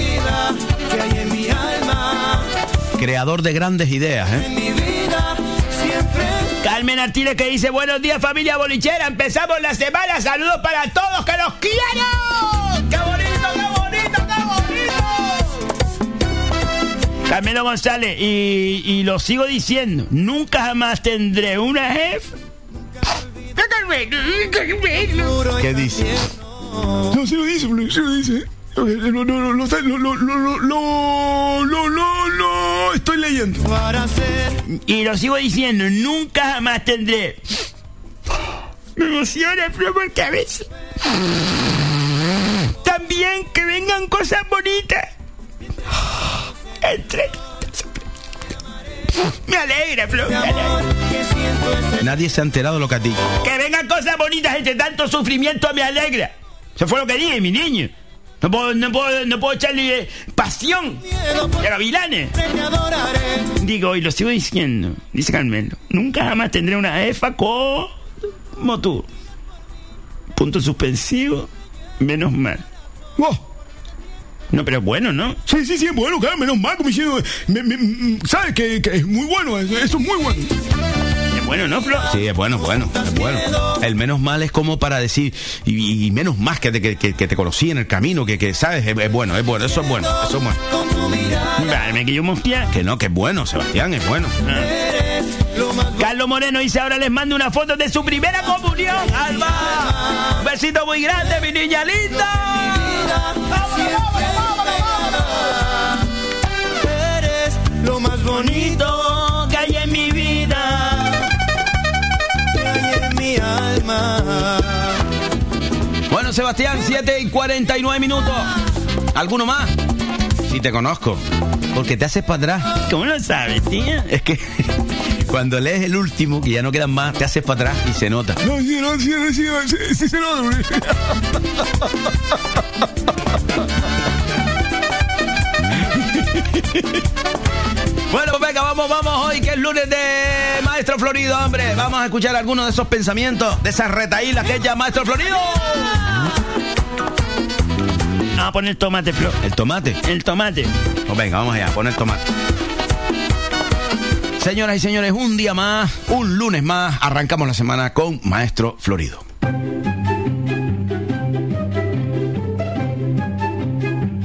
creador de grandes ideas. ¿eh? Carmen Artínez que dice, buenos días familia bolichera, empezamos la semana, saludos para todos, que los quiero. ¡Qué bonito, qué bonito, qué bonito! Carmelo González, y, y lo sigo diciendo, nunca jamás tendré una jefa. ¿Qué dice? No, se lo dice, se lo dice. No, no, no, no, lo, lo, lo, lo, lo, lo estoy leyendo. Y lo sigo diciendo, nunca jamás tendré. Me emociona, Flo, porque a. También que vengan cosas bonitas. Entre. Me alegra, Flo. me alegra. Nadie se ha enterado de lo que a ti. Que vengan cosas bonitas entre tanto sufrimiento me alegra. Eso fue lo que dije, mi niño. No puedo, no puedo, no puedo echarle eh, pasión de gavilanes. Digo, y lo sigo diciendo, dice Carmelo. Nunca jamás tendré una jefa como tú. Punto suspensivo, menos mal. No, pero es bueno, ¿no? Sí, sí, sí, es bueno, claro, menos mal, como diciendo, me- me- me- ¿sabes? Que, que es muy bueno, eso, es muy bueno. Es bueno, ¿no, Flo? Sí, es bueno, bueno, es bueno. El menos mal es como para decir, y, y menos más que te, que, que- te conocí en el camino, que, que sabes, es, es bueno, es bueno, eso es bueno, eso es bueno. Dame que yo mosquea. Que no, que es bueno, Sebastián, es bueno. Carlos Moreno dice ahora les mando una foto de su primera comunión. Alba, un besito muy grande, mi niña linda. Sebastián, 7 y 49 minutos. ¿Alguno más? Sí, te conozco. Porque te haces para atrás. ¿Cómo lo sabes, tía? Es que cuando lees el último, que ya no quedan más, te haces para atrás y se nota. No, sí, no, sí, sí, sí, sí, sí, se nota. Bueno, pues venga, vamos, vamos hoy, que es lunes de Maestro Florido, hombre. Vamos a escuchar algunos de esos pensamientos, de esas retaílas que es ya Maestro Florido. Vamos a poner tomate, Flo. ¿El tomate? El tomate. Pues venga, vamos allá, poner tomate. Señoras y señores, un día más, un lunes más, arrancamos la semana con Maestro Florido.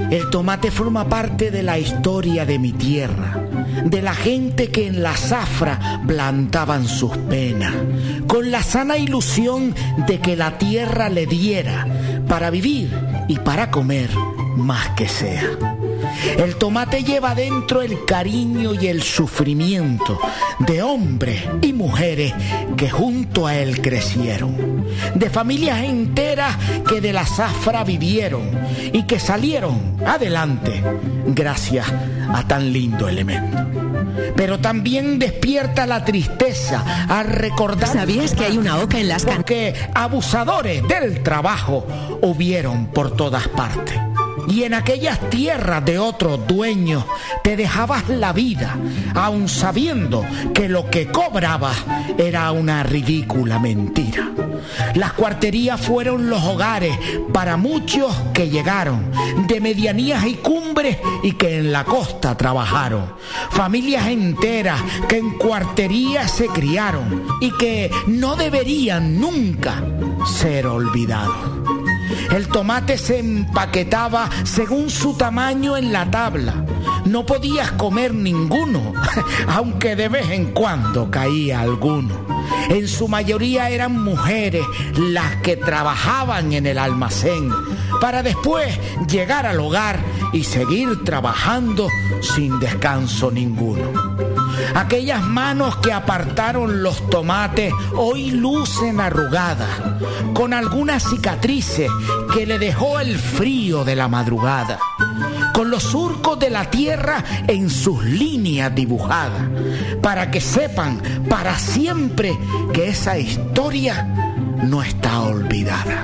El tomate forma parte de la historia de mi tierra, de la gente que en la zafra plantaban sus penas, con la sana ilusión de que la tierra le diera para vivir y para comer más que sea. El tomate lleva dentro el cariño y el sufrimiento de hombres y mujeres que junto a él crecieron, de familias enteras que de la zafra vivieron y que salieron adelante gracias a tan lindo elemento. Pero también despierta la tristeza al recordar. ¿Sabías que hay una oca en las Porque abusadores del trabajo hubieron por todas partes y en aquellas tierras de otros dueños te dejabas la vida, aun sabiendo que lo que cobrabas era una ridícula mentira. Las cuarterías fueron los hogares para muchos que llegaron de medianías y cumbres y que en la costa trabajaron. Familias enteras que en cuarterías se criaron y que no deberían nunca ser olvidados. El tomate se empaquetaba según su tamaño en la tabla. No podías comer ninguno, aunque de vez en cuando caía alguno. En su mayoría eran mujeres las que trabajaban en el almacén para después llegar al hogar y seguir trabajando sin descanso ninguno. Aquellas manos que apartaron los tomates hoy lucen arrugadas, con algunas cicatrices que le dejó el frío de la madrugada, con los surcos de la tierra en sus líneas dibujadas, para que sepan para siempre que esa historia no está olvidada.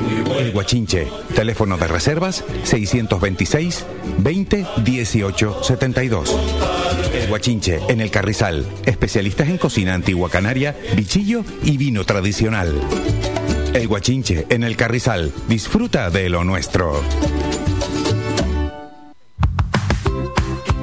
El Guachinche, teléfono de reservas 626 20 18 72. El Guachinche, en el Carrizal, especialistas en cocina antigua canaria, bichillo y vino tradicional. El Guachinche, en el Carrizal, disfruta de lo nuestro.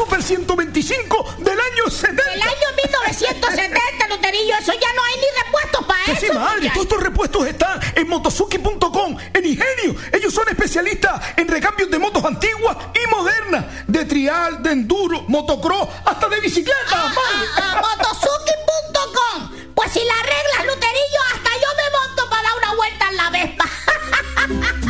Super 125 del año 70! El año 1970, Eleuterillo, eso ya no hay ni repuestos para eso. sí, madre, todos estos repuestos están en motosuki.com, en Ingenio. Ellos son especialistas en recambios de motos antiguas y modernas, de trial, de enduro, motocross, hasta de bicicleta. madre. Ah, Motosuki.com. Pues si la arreglas, Luterillo, hasta yo me monto para dar una vuelta en la Vespa.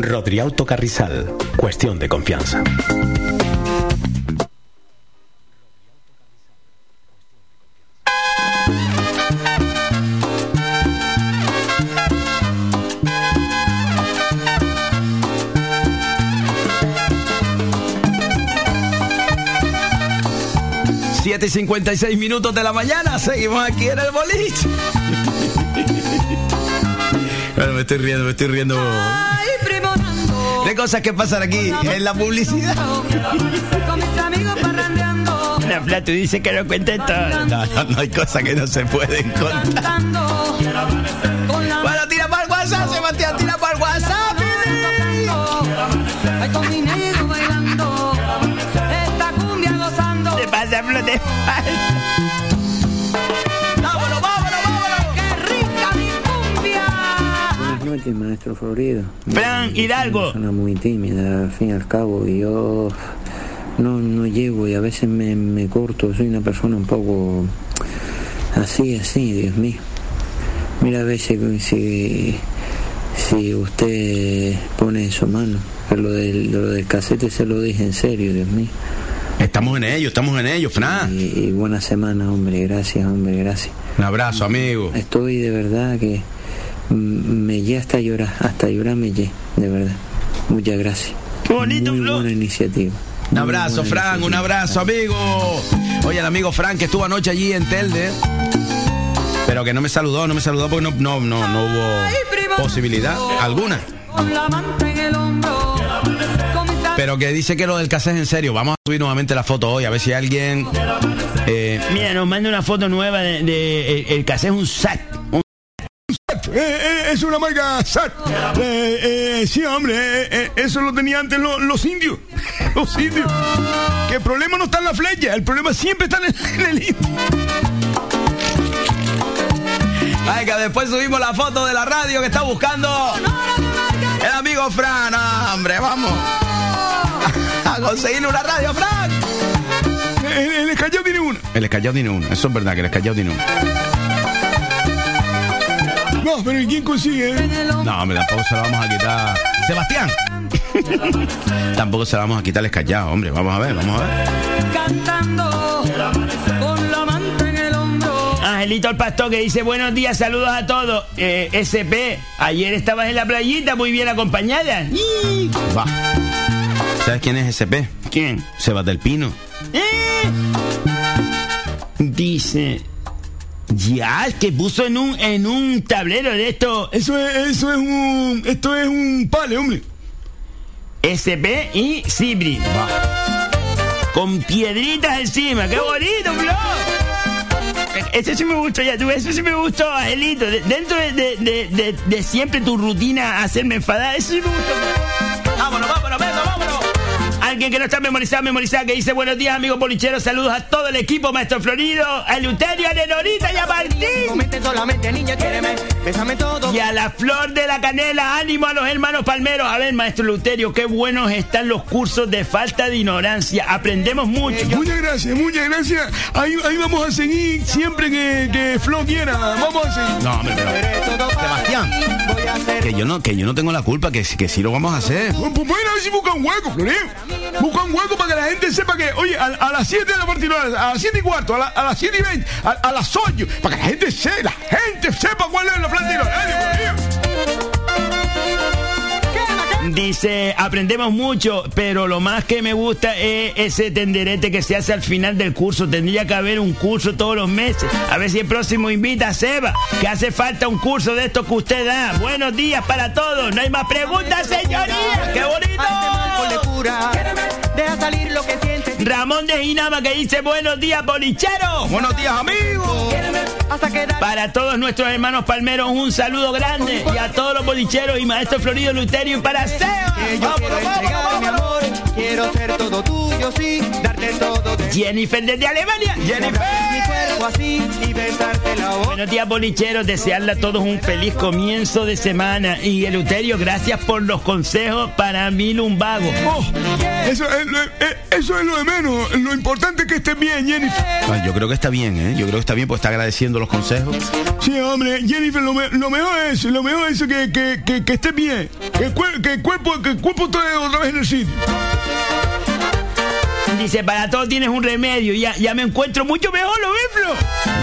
Rodriauto Carrizal. Cuestión de confianza. Siete y 56 minutos de la mañana, seguimos aquí en el boliche. Bueno, me estoy riendo, me estoy riendo. De cosas que pasan aquí en la publicidad. La Plato dice que lo cuente todo. No, no, no hay cosas que no se pueden contar. Bueno, tira para el WhatsApp, Sebastián, tira para el WhatsApp. Bailando, esta cumbia gozando. Te pasa, Flote. ¡Vámonos, noches, maestro Florido. Fran Hidalgo. Una persona muy tímida, al fin y al cabo, y yo no, no llego y a veces me, me corto, soy una persona un poco así, así, Dios mío. Mira a veces si, si usted pone en su mano, pero lo del, lo del casete se lo dije en serio, Dios mío. Estamos en ello, estamos en ello, Fran. Y, y buena semana, hombre, gracias, hombre, gracias. Un abrazo, amigo. Estoy de verdad que mm, me lle hasta llorar, hasta llorar me lle, de verdad. Muchas gracias. Qué bonito, Muy Flo. buena iniciativa. Un abrazo, Fran, un abrazo, amigo. Oye, el amigo Fran que estuvo anoche allí en Telde. Pero que no me saludó, no me saludó porque no, no, no, no hubo posibilidad alguna. El Pero que dice que lo del cassette es en serio. Vamos a subir nuevamente la foto hoy, a ver si alguien. eh, Mira, nos manda una foto nueva de, de- el, el cassette es un SAT. Un- Eh, eh, es una marca SAT. Eh, eh, sí, hombre, eh, eh, eso lo tenían antes los, los indios. Los indios. Que el problema no está en la flecha, el problema siempre está en el, en el indio. Ay, que después subimos la foto de la radio que está buscando el amigo Fran. Ah, hombre, vamos a conseguirle una radio, Fran. El, el escallado tiene una. El escallado tiene uno, eso es verdad que el escallado tiene uno. No, pero ¿y quién consigue? No, hombre, tampoco se lo vamos a quitar. Sebastián. tampoco se lo vamos a quitar el escallado, hombre. Vamos a ver, vamos a ver. cantando, con la manta en el hombro. Angelito el pastor que dice buenos días, saludos a todos. Eh, SP, ayer estabas en la playita muy bien acompañada. ¡Y! Va. ¿Sabes quién es SP? ¿Quién? Sebas del Pino. Eh. Dice. Ya, que puso en un, en un tablero de esto. Eso es, eso es un. Esto es un pale, hombre. SP y Cibri. Con piedritas encima. ¡Qué bonito, bro! Ese sí me gustó, ya tú, eso sí me gustó, Angelito. De- dentro de, de- de- siempre tu rutina hacerme enfadar, eso sí me gustó. Vámonos, vámonos, venga, vámonos. Alguien que no está memorizado, memorizado, que dice buenos días, amigos bolicheros, saludos a todo el equipo, Maestro Florido, a Luterio, a Nenorita y a Martín. Bésame todo. Y a la flor de la canela, ánimo a los hermanos palmeros. A ver, maestro Luterio, qué buenos están los cursos de falta de ignorancia. Aprendemos mucho. Muchas gracias, muchas gracias. Ahí, ahí vamos a seguir siempre que, que Flo quiera. Vamos a seguir. No, hombre, pero. Sebastián. Que yo no, que yo no tengo la culpa, que, que sí lo vamos a hacer. Pues bueno, a ver si buscan hueco, Florín. Buscan hueco para que la gente sepa que, oye, a, a las 7 de la partida, a las 7 y cuarto, a, la- a las 7 y 20, a, a las 8, para que la gente sepa, la gente sepa cuál es la Platino. Anyway, Dice, aprendemos mucho, pero lo más que me gusta es ese tenderete que se hace al final del curso. Tendría que haber un curso todos los meses. A ver si el próximo invita a Seba, que hace falta un curso de estos que usted da. Buenos días para todos. No hay más preguntas, señoría. ¡Qué bonito! Deja salir lo que sientes. Ramón de Ginama que dice buenos días, bolichero. Buenos días, amigos. Para todos nuestros hermanos palmeros, un saludo grande. Y a todos los bolicheros y maestro Florido Luterio y para. Que yo quiero entregar mi amor. Quiero ser todo tuyo, sí. Darte todo de Jennifer desde Alemania. Jennifer. mi cuerpo así y besarte la boca. Buenos días, bolicheros. Desearle a todos un feliz comienzo de semana. Y Eleuterio, gracias por los consejos para mi lumbago. Oh, eso, es, lo- eh, eso es lo de menos. Lo importante es que estés bien, Jennifer. Ah, Yo creo que está bien, ¿eh? Yo creo que está bien, pues está agradeciendo los consejos. Sí, hombre, Jennifer, lo, me- lo mejor es, lo mejor es que, que, que, que estés bien. Que que cuerpo, que el cuerpo esté otra vez en el sitio. Dice, para todo tienes un remedio. Ya, ya me encuentro mucho mejor, ¿lo ves, Flo?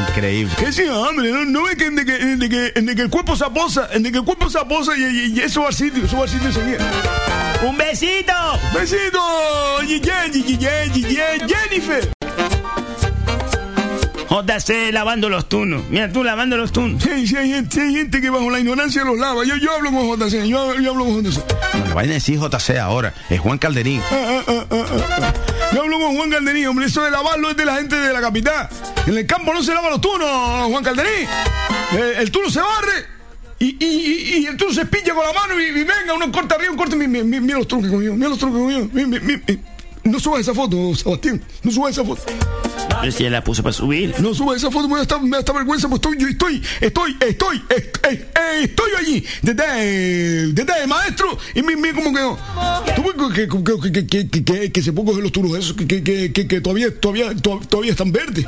Increíble. Que sí, hombre, no, no ves que en de que, en de que, en de que el cuerpo se aposa, en de que el cuerpo se aposa y, y- y eso va al sitio, eso va al sitio enseguida. ¡Un besito! ¡Besito! Jennifer. JC lavando los tunos. Mira, tú lavando los tunos. Sí, sí, hay gente, sí, hay gente que bajo la ignorancia los lava. Yo, yo hablo con JC, yo, yo hablo con JC. No le vayan a decir JC ahora. Es Juan Calderín. Ah, ah, ah, ah, ah. Yo hablo con Juan Calderín, hombre, eso de lavarlo es de la gente de la capital. En el campo no se lavan los turnos, Juan Calderín. Eh, el turno se barre y, y, y- y el turno se pilla con la mano y, y venga, uno corta arriba, un corta. Mira, mira, mira los que cogió, mira los cogió. Mira, mira, mira, mira. No subas esa foto, Sebastián. No subas esa foto. Pero si él la puso para subir. No subas esa foto, me da esta, me da esta vergüenza, pues estoy, yo estoy, estoy, estoy, est- eh, estoy allí, desde, desde el maestro, y mira, mira cómo quedó. Tú ves que, que, que, que, que, que, que, que se puede coger los turnos esos, que, que, que, que, que todavía, todavía, to- todavía están verdes.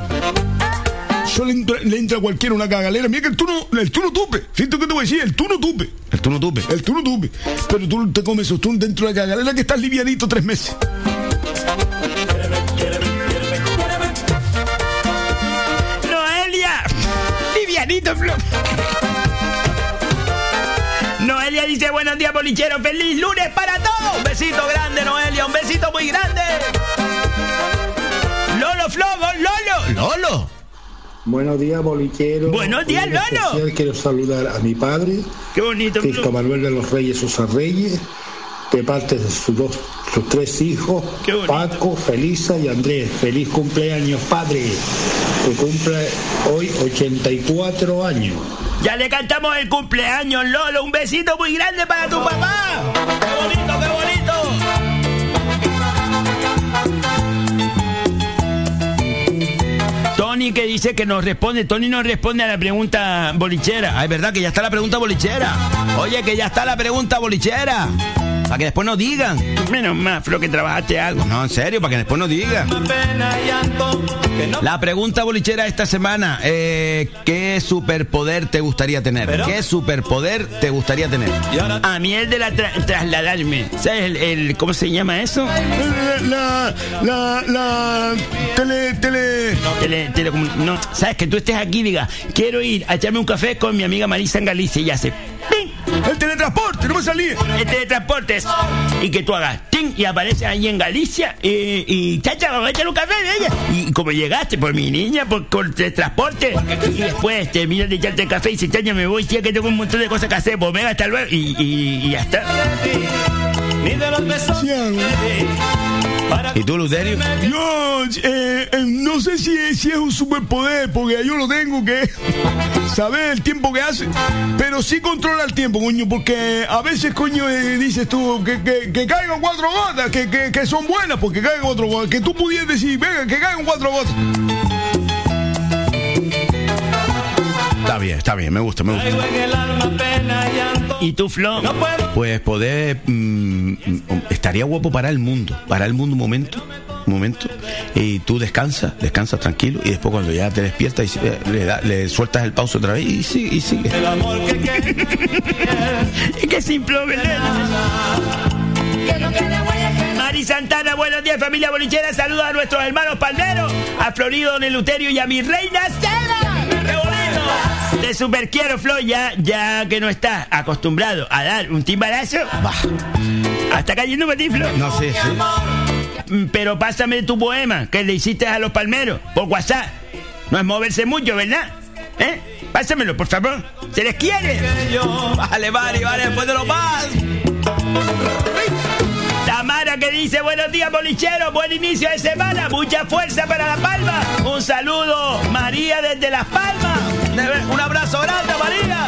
Eso le entra, le entra a cualquiera una cagalera. Mira que el turno, el turno tupe. Fíjate que te voy a decir, el turno tupe. El turno tupe. El turno tupe. Pero tú te comes esos turnos dentro de la cagalera que estás livianito tres meses. Noelia dice buenos días, bolichero. ¡Feliz lunes para todos! Un besito grande, Noelia. Un besito muy grande. Lolo Flogo, Lolo. Lolo. Buenos días, bolichero. Buenos días, Lolo. especial quiero saludar a mi padre, Qué bonito, Cristo. Manuel de los Reyes Sosa Reyes, de parte de sus dos, sus tres hijos, Paco, Felisa y Andrés. Feliz cumpleaños, padre, que cumple hoy 84 años. Ya le cantamos el cumpleaños, Lolo. Un besito muy grande para tu papá. ¡Qué bonito, qué bonito! Tony que dice que nos responde, Tony nos responde a la pregunta bolichera. Ah, es verdad que ya está la pregunta bolichera. Oye, que ya está la pregunta bolichera. Para que después nos digan. Menos más, Flo, que trabajaste algo. No, en serio, para que después nos digan. La pregunta bolichera esta semana, eh, ¿qué superpoder te gustaría tener? ¿Qué superpoder te gustaría tener? A mí el de la tra- trasladarme. ¿Sabes el, el- cómo se llama eso? La, la, la, tele, tele. Tele, telecomun- no, sabes que tú estés aquí y digas, quiero ir a echarme un café con mi amiga Marisa en Galicia y hace ¡ping! El teletransporte, no me salí. El teletransporte es- y que tú hagas ¡ting! y apareces ahí en Galicia y, y chacha, vamos a echar un café de ella. Y como llegaste por mi niña, por, por el teletransporte, y después terminas de echarte el café y dices, chacha, me voy, tía, que tengo un montón de cosas que hacer, pues venga, hasta luego, y, y- y ya está. ¿Y tú, Luterio? Yo eh, eh, no sé si es, si es un superpoder, porque yo lo tengo que saber el tiempo que hace, pero sí controla el tiempo, coño, porque a veces, coño, eh, dices tú que, que, que caigan cuatro gotas, que, que, que son buenas, porque caigan cuatro gotas, que tú pudieras decir, venga, que caigan cuatro gotas. Está bien, está bien, me gusta, me gusta. ¿Y tú, Flo? Pues poder... mm, estaría guapo para el mundo, para el mundo un momento, un momento, y tú descansas, descansas tranquilo, y después cuando ya te despiertas y eh, le, da- le sueltas el pauso otra vez y sigue, y sigue. Es que sin problema. Mari Santana, buenos días familia bolichera, saludos a nuestros hermanos palmeros, a Florido, Don Eleuterio y a mi reina Seba. ¡Qué bonito! Te super quiero, Flo, ya, ya que no estás acostumbrado a dar un timbarazo, bah, hasta cayendo para ti, Flo. No sé, sí. Mm, Pero pásame tu poema que le hiciste a los palmeros por WhatsApp. No es moverse mucho, ¿verdad? ¿Eh? Pásamelo, por favor. Se les quiere. Vale, vale, vale, después de lo más. Tamara que dice buenos días bolichero, buen inicio de semana, mucha fuerza para La Palma. Un saludo, María desde Las Palmas. Un abrazo grande, María.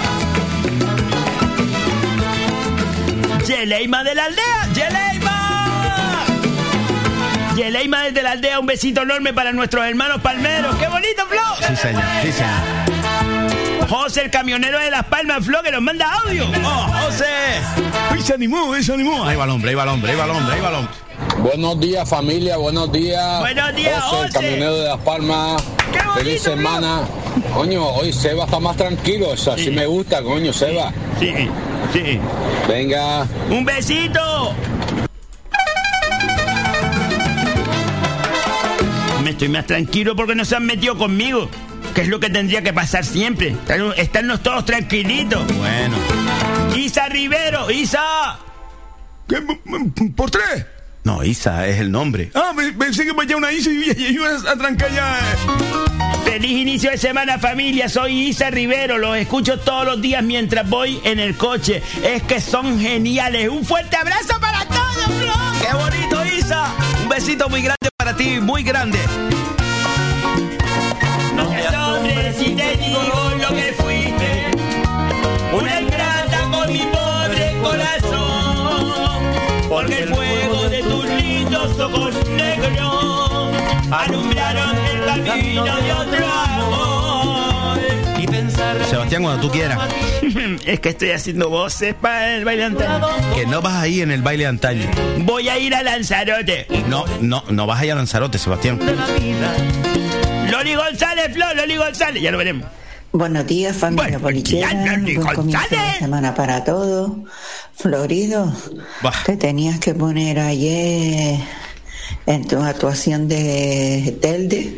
Yeleima de la aldea, Yeleima. Yeleima desde la aldea, un besito enorme para nuestros hermanos palmeros. ¡Qué bonito, Flo! Sí, señor, sí, señor. José, el camionero de Las Palmas, Flo, que nos manda audio. ¡Oh, José! ¡Uy, se animó, eh, se animó! Ahí va el hombre, ahí va el hombre, ahí va el hombre, ahí va el hombre. Buenos días familia, buenos días. Buenos días, José, el José. camionero de Las Palmas. Feliz semana. Coño, hoy Seba está más tranquilo, eso así me gusta, coño, Seba. Sí, sí. Venga. ¡Un besito! Me estoy más tranquilo porque no se han metido conmigo. Que es lo que tendría que pasar siempre. Estar- Estarnos todos tranquilitos. Bueno. Isa Rivero, Isa. ¿Por tres? No, Isa es el nombre. Ah, me- pensé que vaya una Isa y y- y iba a trancar ya. eh. Feliz inicio de semana familia, soy Isa Rivero, los escucho todos los días mientras voy en el coche. Es que son geniales. Un fuerte abrazo para todos, Flo. ¡Qué bonito, Isa! Un besito muy grande para ti, muy grande. No te asombres si te digo lo que fuiste. Una ingrata con mi pobre corazón. Porque el fuego de tus lindos ojos negros alumbraron el camino de otro amor. Y pensar. Sebastián, cuando tú quieras. es que estoy haciendo voces para el baile antaño. Que no vas ahí en el baile antaño. Voy a ir a Lanzarote. No, no, no vas a ir a Lanzarote, Sebastián. Loli González, Flo, Loli González, ya lo veremos. Buenos días, familia. Loli Buen comienzo de semana para todos. Florido, te tenías que poner ayer en tu actuación de Telde,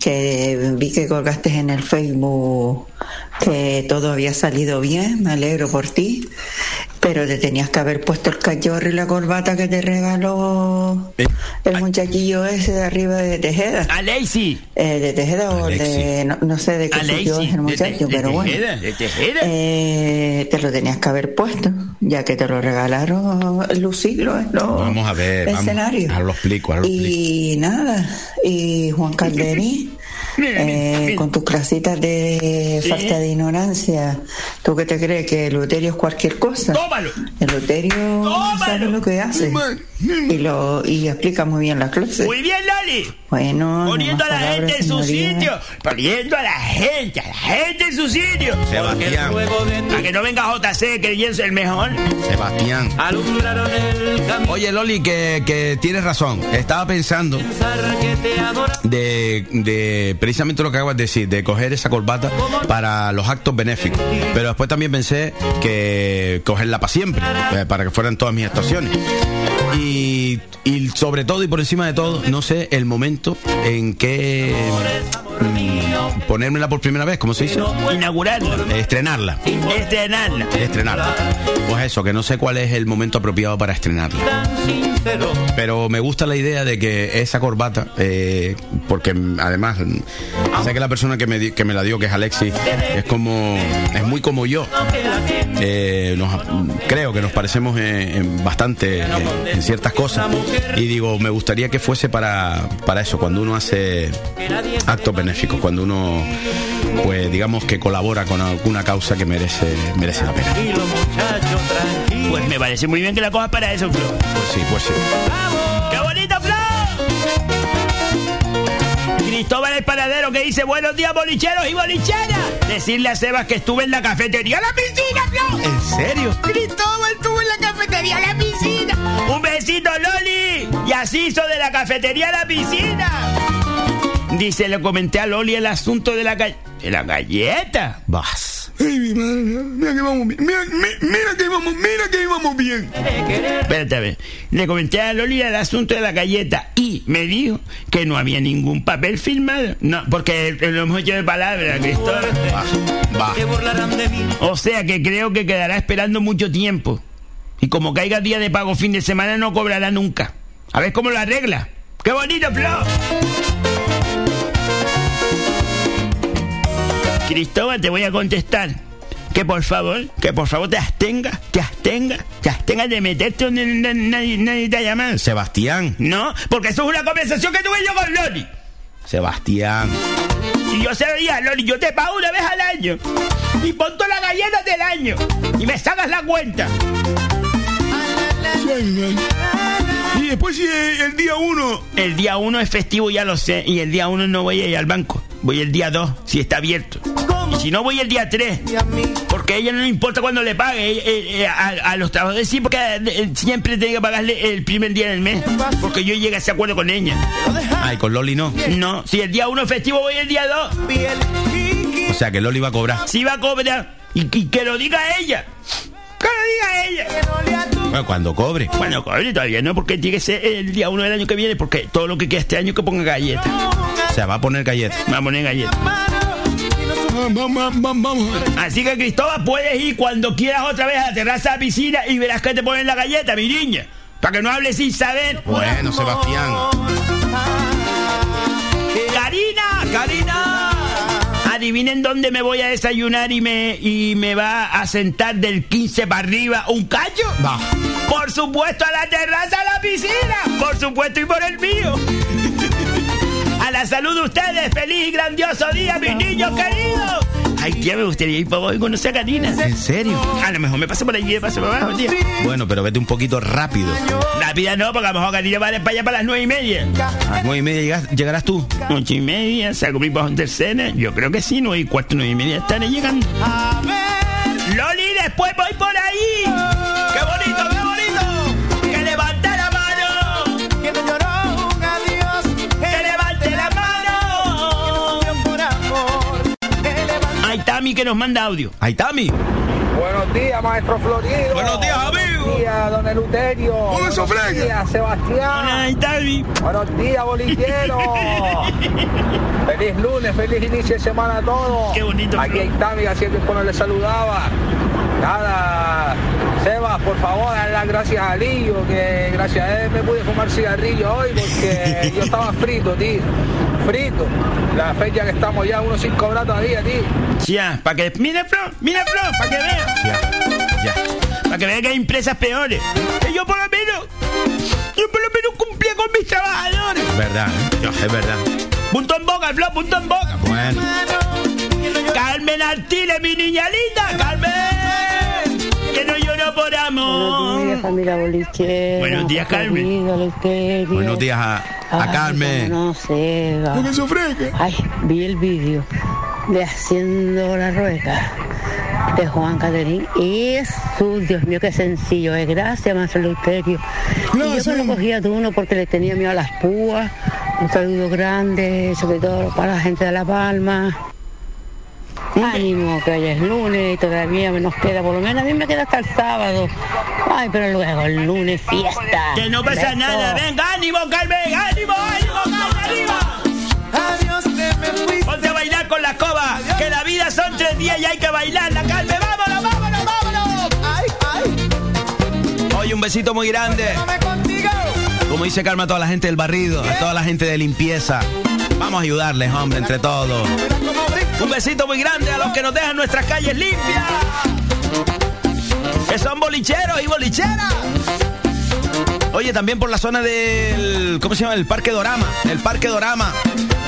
que vi que colgaste en el Facebook que todo había salido bien, me alegro por ti, pero te tenías que haber puesto el cachorro y la corbata que te regaló el muchachillo ese de arriba de Tejeda. Alexi. Eh, de Tejeda o de, no, no sé de qué sitio es el muchacho, de pero bueno. Tejeda, de Tejeda. Eh, te lo tenías que haber puesto, ya que te lo regalaron Lucilo en los Vamos a ver, vamos. escenarios. Ahora lo explico, ahora lo explico. Y nada, y Juan Calderín, eh, con tus clasitas de falta de ignorancia, ¿tú qué te crees? ¿Que Luterio es cualquier cosa? ¡Tómalo! El Luterio sabe lo que hace y, lo, y explica muy bien las clases. Muy bien, Loli. Bueno, no Poniendo a la gente en su sitio. Poniendo a la gente, a la gente en su sitio. Sebastián. Para que no venga JC, que yo soy el mejor. Sebastián. Oye, Loli, que, que tienes razón. Estaba pensando de, de precisamente lo que acabas de decir, de coger esa corbata para los actos benéficos. Pero después también pensé que cogerla para siempre, eh, para que fueran todas mis actuaciones. Y, y sobre todo y por encima de todo, no sé el momento en que mm, ponérmela por primera vez, ¿cómo se dice? Inaugurarla. Estrenarla. Estrenarla. Estrenarla. Pues eso, que no sé cuál es el momento apropiado para estrenarla. Pero me gusta la idea de que esa corbata, eh, porque además sé que la persona que me, que me la dio, que es Alexis, es como es muy como yo. Eh, nos- creo que nos parecemos en, en bastante en, en ciertas cosas. Y digo, me gustaría que fuese para, para eso, cuando uno hace actos benéficos, cuando uno, pues digamos que colabora con alguna causa que merece, merece la pena. Pues me parece muy bien que la cojas para eso, Flo. Pues sí, pues sí. ¡Qué bonito, Flo! Cristóbal el panadero que dice buenos días bolicheros y bolicheras. Decirle a Sebas que estuve en la cafetería la piscina, Flo. ¿En serio? Cristóbal estuvo en la cafetería la piscina. Un besito, Loli. Y así hizo de la cafetería a la piscina. Dice, le comenté a Loli el asunto de la, de la galleta. Vas. Ay, mi madre, mira que vamos bien. Mira, mi- mira que vamos, mira que íbamos bien. Espérate a ver. Le comenté a Loli el asunto de la galleta y me dijo que no había ningún papel firmado. No, porque lo hemos hecho de palabra, Cristóbal. Va. O sea que creo que quedará esperando mucho tiempo. Y como caiga día de pago fin de semana no cobrará nunca. A ver cómo lo arregla. ¡Qué bonito, Flo! Cristóbal, te voy a contestar. Que por favor, que por favor te abstengas, te abstengas, te abstengas de meterte donde na- nadie, nadie te ha llamado. Sebastián. No, porque eso es una conversación que tuve yo con Loli. Sebastián. Si yo sabía, Loli, yo te pago una vez al año. Y pon todas las galletas del año. Y me sacas la cuenta. Y después si eh, el día uno. El día uno es festivo, ya lo sé. Y el día uno no voy a ir al banco. Voy el día dos, si está abierto. Y si no, voy el día tres. Porque a ella no le importa cuando le pague. Eh, eh, eh, a, a los trabajadores sí, porque eh, siempre tengo que pagarle el primer día del mes. Porque yo llegué a ese acuerdo con ella. Ay, con Loli no. No, si el día uno es festivo, voy el día dos. O sea que Loli va a cobrar. Si va a cobrar. Y, y que lo diga ella. Que diga ella. Bueno, cuando cobre. Bueno, cobre todavía no, porque tiene que ser el día uno del año que viene, porque todo lo que queda este año que ponga galletas. O sea, va a poner galletas. Va a poner vamos. Así que Cristóbal, puedes ir cuando quieras otra vez a la terraza de la piscina y verás que te ponen la galleta, mi niña. Para que no hables sin saber. Bueno, Sebastián. Karina, Karina. Adivinen dónde me voy a desayunar y me, y me va a sentar del 15 para arriba un callo. Va. Por supuesto a la terraza de la piscina. Por supuesto y por el mío. A la salud de ustedes. Feliz y grandioso día, mis niños queridos. Ay, tía, me gustaría ir para hoy conocer a Karina. ¿En serio? A lo mejor me paso por allí y me paso por abajo, tía. Bueno, pero vete un poquito rápido. Rápida no, porque a lo mejor Karina va para allá para las nueve y media. A las nueve y media llegas- llegarás tú. Ocho y media, saco mi bajo en tercera. Yo creo que sí, nueve y cuarto, nueve y media estaré llegando. Loli, después voy por ahí. ¡Qué bonito, qué bonito! Tami que nos manda audio. Ay, Tami. Buenos días, maestro Florido. Buenos días, amigo. Buenos días, don Eleuterio. Buenos días, Sebastián. Buenos días, bolillero. feliz lunes, feliz inicio de semana a todos. Qué bonito, Aquí Flor. hay Tami, que cuando le saludaba. Nada, Sebas, por favor, dar las gracias a Lillo, que gracias a él me pude fumar cigarrillo hoy porque yo estaba frito, tío. Frito. La fecha que estamos ya, uno sin cobrar todavía, tío. Ya, para que. Mire, Flor, mire, Flor, para que vea. Ya. Para que vea que hay empresas peores. Que yo por lo menos. Yo por lo menos cumplía con mis trabajadores. Verdad, ¿eh? Es verdad. Punto en boca, Flor, punto en boca. Bueno. Carmen Artiles, mi niña linda, Carmen. Que no lloro por amor. Buenos días, familia Boliche. Buenos días, Carmen. Buenos días a, a Carmen. No sé, va. ¿Por qué sofregue? Ay, vi el vídeo de Haciendo la Rueca de Juan Caderín. Y eso, Dios mío, qué sencillo es. Gracias, Maestro Leuterio. Y yo que lo cogía de uno porque le tenía miedo a las púas. Un saludo grande, sobre todo para la gente de La Palma. Ánimo, que hoy es lunes y todavía nos queda, por lo menos a mí me queda hasta el sábado. Ay, pero luego el lunes fiesta. Que no pasa nada. Venga, ánimo, Carmen. Ánimo, ánimo, Carmen, arriba. Adiós, te me fuiste. Ponte a bailar con la escoba. Que la vida son tres días y hay que bailarla, un besito muy grande. Como dice Karma a toda la gente del barrido, a toda la gente de limpieza. Vamos a ayudarles, hombre, entre todos. Un besito muy grande a los que nos dejan nuestras calles limpias. Que son bolicheros y bolicheras. Oye, también por la zona del. ¿Cómo se llama? El Parque Dorama. El Parque Dorama.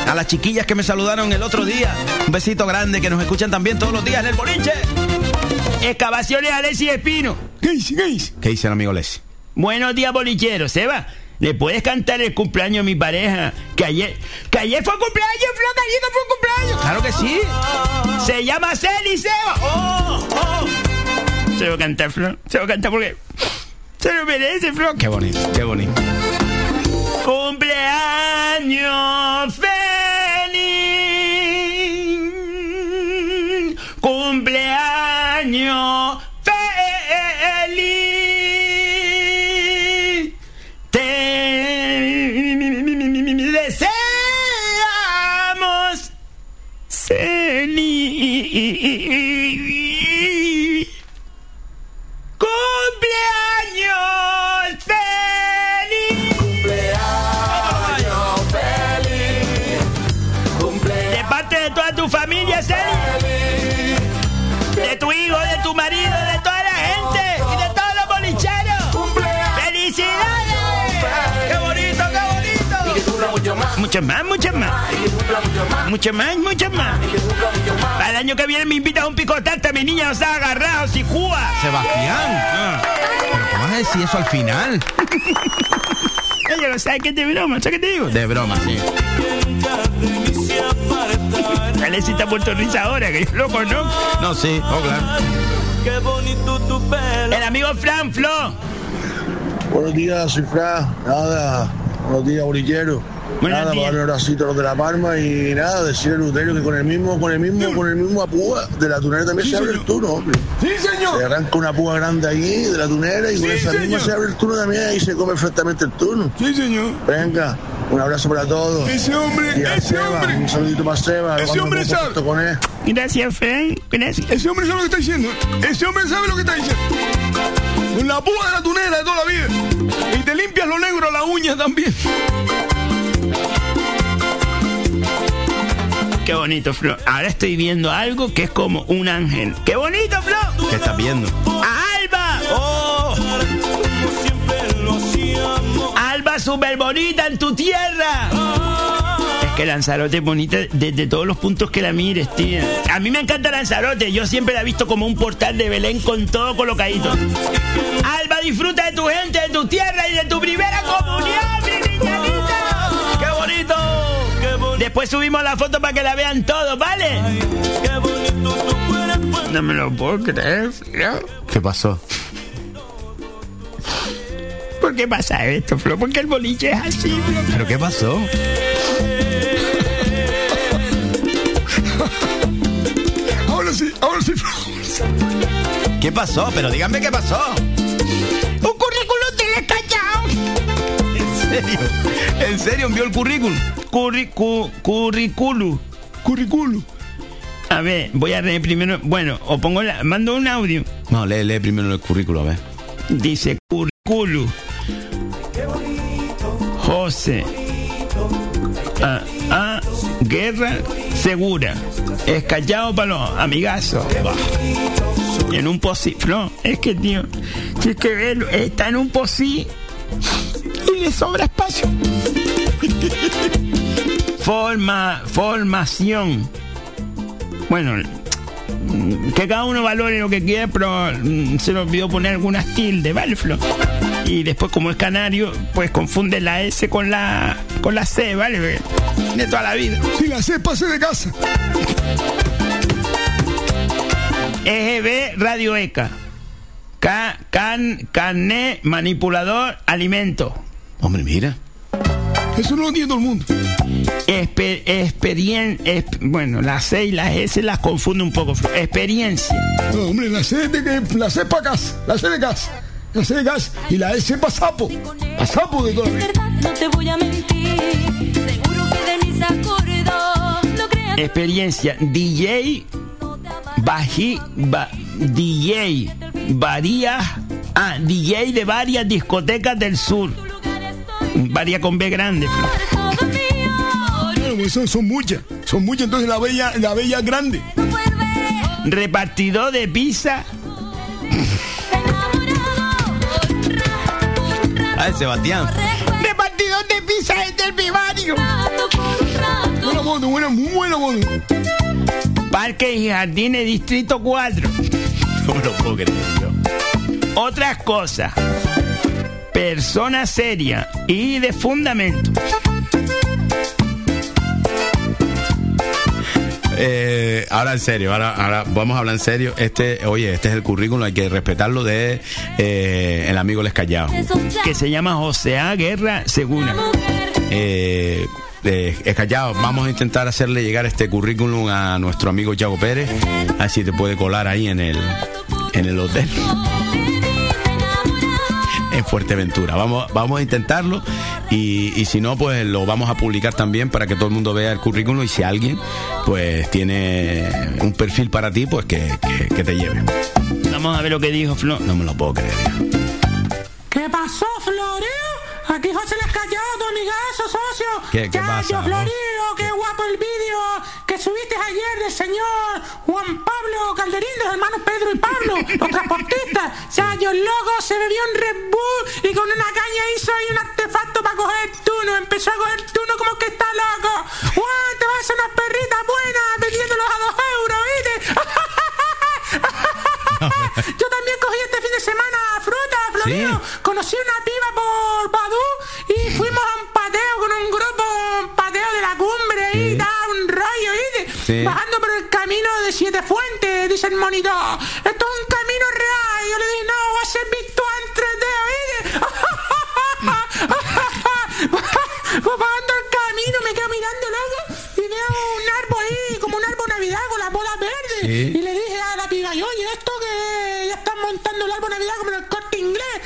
A las chiquillas que me saludaron el otro día. Un besito grande que nos escuchan también todos los días en el boliche. Excavaciones Alessi Espino. ¿Qué dice? ¿Qué dice? ¿Qué dice el amigo Les? Buenos días, bolicheros. Seba, ¿Le puedes cantar el cumpleaños a mi pareja? Que ayer, que ayer fue cumpleaños, Flo, que ayer fue cumpleaños. Claro que sí. Se llama Celi Seba. Oh, oh. Se va a cantar, Flo. Se va a cantar porque se lo merece, Flo. Qué bonito, qué bonito. Cumpleaños feliz. Cumpleaños Muchas más, muchas más. Muchas más, muchas más. Para el año que viene me invitas a un picotarte, mi niña nos ha agarrado, si Cuba. Sebastián. Pero ¿cómo vas a decir eso al final? Ella lo sabe que es de broma, ¿sabes qué te digo? De broma, sí. Alexis está risa ahora, que yo lo conozco. No, sí, oh, claro. Qué bonito tu pelo. El amigo Fran Flo. Buenos días, soy Fran. Nada, buenos días, bolillero. Nada, para darle un abracito a los de La Palma y nada, decirle a Luterio que con el mismo, con el mismo, con el mismo apúa de la tunera también Sí, se abre señor. el turno, hombre. Sí, señor. Se arranca una púa grande allí de la tunera y con esa misma se abre el turno también y se come perfectamente el turno. Sí, señor. Venga, un abrazo para todos. Ese hombre, y a ese Seba, hombre. un saludito para Seba. Ese hombre sabe. contacto con él. Gracias, Fran. Gracias. Ese hombre sabe lo que está diciendo. Ese hombre sabe lo que está diciendo. Con la púa de la tunera de toda la vida. Y te limpias lo negro a la uña también. Qué bonito, Flo. Ahora estoy viendo algo que es como un ángel. ¡Qué bonito, Flo! ¿Qué estás viendo? ¡A Alba! ¡Oh! ¡Alba súper bonita en tu tierra! Es que Lanzarote es bonita desde todos los puntos que la mires, tía. A mí me encanta Lanzarote. Yo siempre la he visto como un portal de Belén con todo colocadito. Alba, disfruta de tu gente, de tu tierra y de tu primera comunión, Después subimos la foto para que la vean todos, ¿vale? No me lo puedo creer, Flo. ¿Qué pasó? ¿Por qué pasa esto, Flo? ¿Por qué el boliche es así, Flo? ¿Pero qué pasó? Ahora sí, ahora sí. ¿Qué pasó? Pero díganme qué pasó. ¡Un currículum telecallado! ¿En serio? ¿En serio envió el currículum? Curri, cu, currículum. Currículum. A ver, voy a leer primero. Bueno, o pongo la. Mando un audio. No, lee, lee primero el currículum, a ver. Dice currículum. José. Ah, ah, guerra segura. Escallado para los amigazos. En un posí. No, es que, tío. Si es que verlo, está en un posí. Y le sobra espacio. Forma, formación. Bueno, que cada uno valore lo que quiera, pero mm, se le olvidó poner algunas tildes, ¿vale, Flo? Y después, como es canario, pues confunde la S con la con la C, ¿vale? De toda la vida. Si la C pase de casa. EGB Radio ECA. Ca, can, carné, manipulador, alimento. Hombre, mira. Eso no lo entiende todo el mundo. Exper, experien, exp- bueno, las C y las S las confundo un poco. Experiencia. No, hombre, la C de que la C para casa, la C de casa, la C de gas y la S para sapo, para sapo de toda la vida. No te voy a mentir. Seguro que de mis acuerdos no creas. Experiencia. DJ. Baji. ba- DJ. Varias. Ah, DJ de varias discotecas del sur. Varía con B grande. Flo. Claro, pues son, son muchas, son muchas, entonces la bella, la bella es grande. Repartidor de pizza. A ver, Sebastián. Repartidor de pizza desde el primario. Buena moto, buena, muy buena moto. Parques y Jardines Distrito 4. No me lo puedo creer yo. Otras cosas. Persona seria y de fundamento. Eh, ahora en serio, ahora, ahora vamos a hablar en serio. Este, oye, este es el currículum, hay que respetarlo de eh, el amigo Les Callao. Que se llama José A. Guerra Segura. Eh, eh, vamos a intentar hacerle llegar este currículum a nuestro amigo Yago Pérez, así te puede colar ahí en el, en el hotel en Fuerteventura. Vamos, vamos a intentarlo y, y, si no, pues lo vamos a publicar también para que todo el mundo vea el currículum y si alguien pues tiene un perfil para ti, pues que, que, que te lleve. Vamos a ver lo que dijo Flo. No me lo puedo creer. Aquí José les calló, tu amigazo, socio. ¿Qué, qué pasa? Florio, qué guapo el vídeo que subiste ayer del señor Juan Pablo Calderín, de los hermanos Pedro y Pablo, los transportistas. Chacho, el loco se bebió un Red Bull y con una caña hizo ahí un artefacto para coger el tuno. Empezó a coger tuno como que está loco. ¡Guau! Te vas a hacer unas perritas buenas vendiéndolos a dos euros, ¿viste? Yo también cogí este fin de semana fruta, Florio. Sí. Conocí una piba por Badú y fuimos a un pateo con un grupo, un pateo de la cumbre y da un rollo, ¿viste? Sí. Bajando por el camino de Siete Fuentes, dice el monitor. Esto es un camino real. Y yo le dije, no, va a ser virtual en 3D, ¿viste? pues bajando el camino me quedo mirando luego y veo un árbol ahí, como un árbol navidad con las bolas verdes. Sí. Y le dije a la piba, y, oye, esto que ya están montando el árbol navidad como en el corte inglés.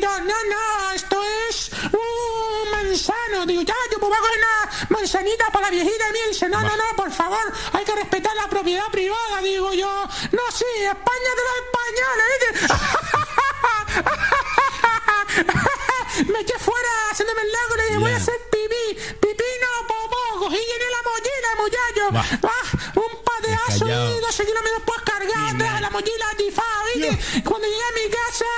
No, no, esto es un manzano. Digo, ya, yo coger una manzanita para la viejita mía. Dice, no, no, no, por favor, hay que respetar la propiedad privada. Digo yo, no, sí, España de los españoles, ¿viste? me eché fuera haciéndome el lago y le dije, voy a hacer pipí. Pipí no, popó. Cogí y llené la mochila, muchacho. Ah, un pateazo Callao. y 12 kilómetros pues cargado atrás de la mochila tifada, ¿viste? Cuando llegué a mi casa,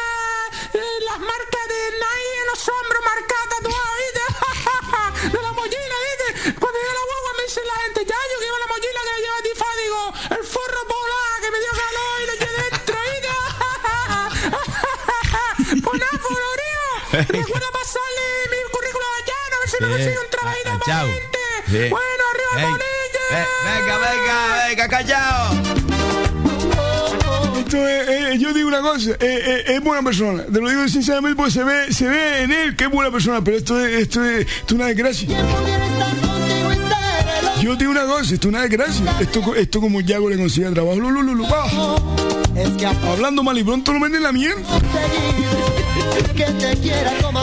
eh, las marcas de Nike en los hombros marcadas tatuadas, ¿viste? de la mochila, ¿viste? Cuando llegué a la guagua me dice la gente, ya yo que iba la mochila que la lleva tifada, digo, el forro polar que me dio calor y le eché dentro, ¿viste? pues nada, Florio, recuerda pasarle mi currículum a Llano, a ver si me Sí. consigue un trabajito para gente. Bueno, arriba el Ey, bolillo. ve- venga, venga, venga, callao. Esto es- eh, yo digo una cosa, eh, eh, es buena persona, te lo digo sinceramente porque se ve, se ve en él que es buena persona, pero esto es, esto es, esto es una desgracia. Yo digo una cosa, esto es una desgracia. Esto, esto como Yago le consigue trabajo, lu, lu, lu, va. Hablando mal y pronto lo meten en la mierda.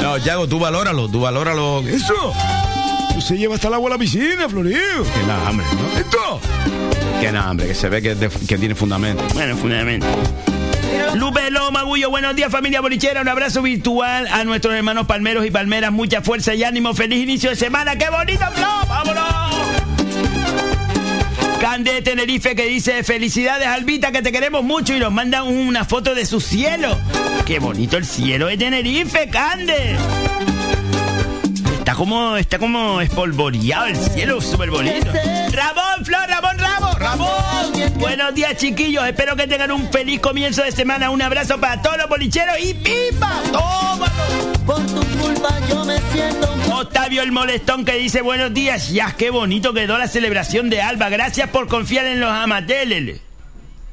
No, Yago, tú valóralo, tú valóralo. Eso. Se lleva hasta el agua a la piscina, Florio. Que nada, hombre, ¿no? Esto. Que nada, hombre, que se ve que, es de- que tiene fundamento. Bueno, fundamento. Lupe Loma, Gullo, buenos días familia bolichera, un abrazo virtual a nuestros hermanos palmeros y palmeras, mucha fuerza y ánimo, feliz inicio de semana, qué bonito, Flo, vámonos. Cande de Tenerife que dice felicidades Albita que te queremos mucho y nos manda una foto de su cielo. Qué bonito el cielo de Tenerife, Cande. Está como, está como espolvoreado el cielo, súper bonito. Ramón, Flor, Ramón, Ramón, Ramón. Buenos días, chiquillos. Espero que tengan un feliz comienzo de semana. Un abrazo para todos los bolicheros y ¡pipa! ¡Tómalo! Por tu culpa yo me siento Octavio el molestón que dice buenos días. Ya, qué bonito quedó la celebración de Alba. Gracias por confiar en los amateles.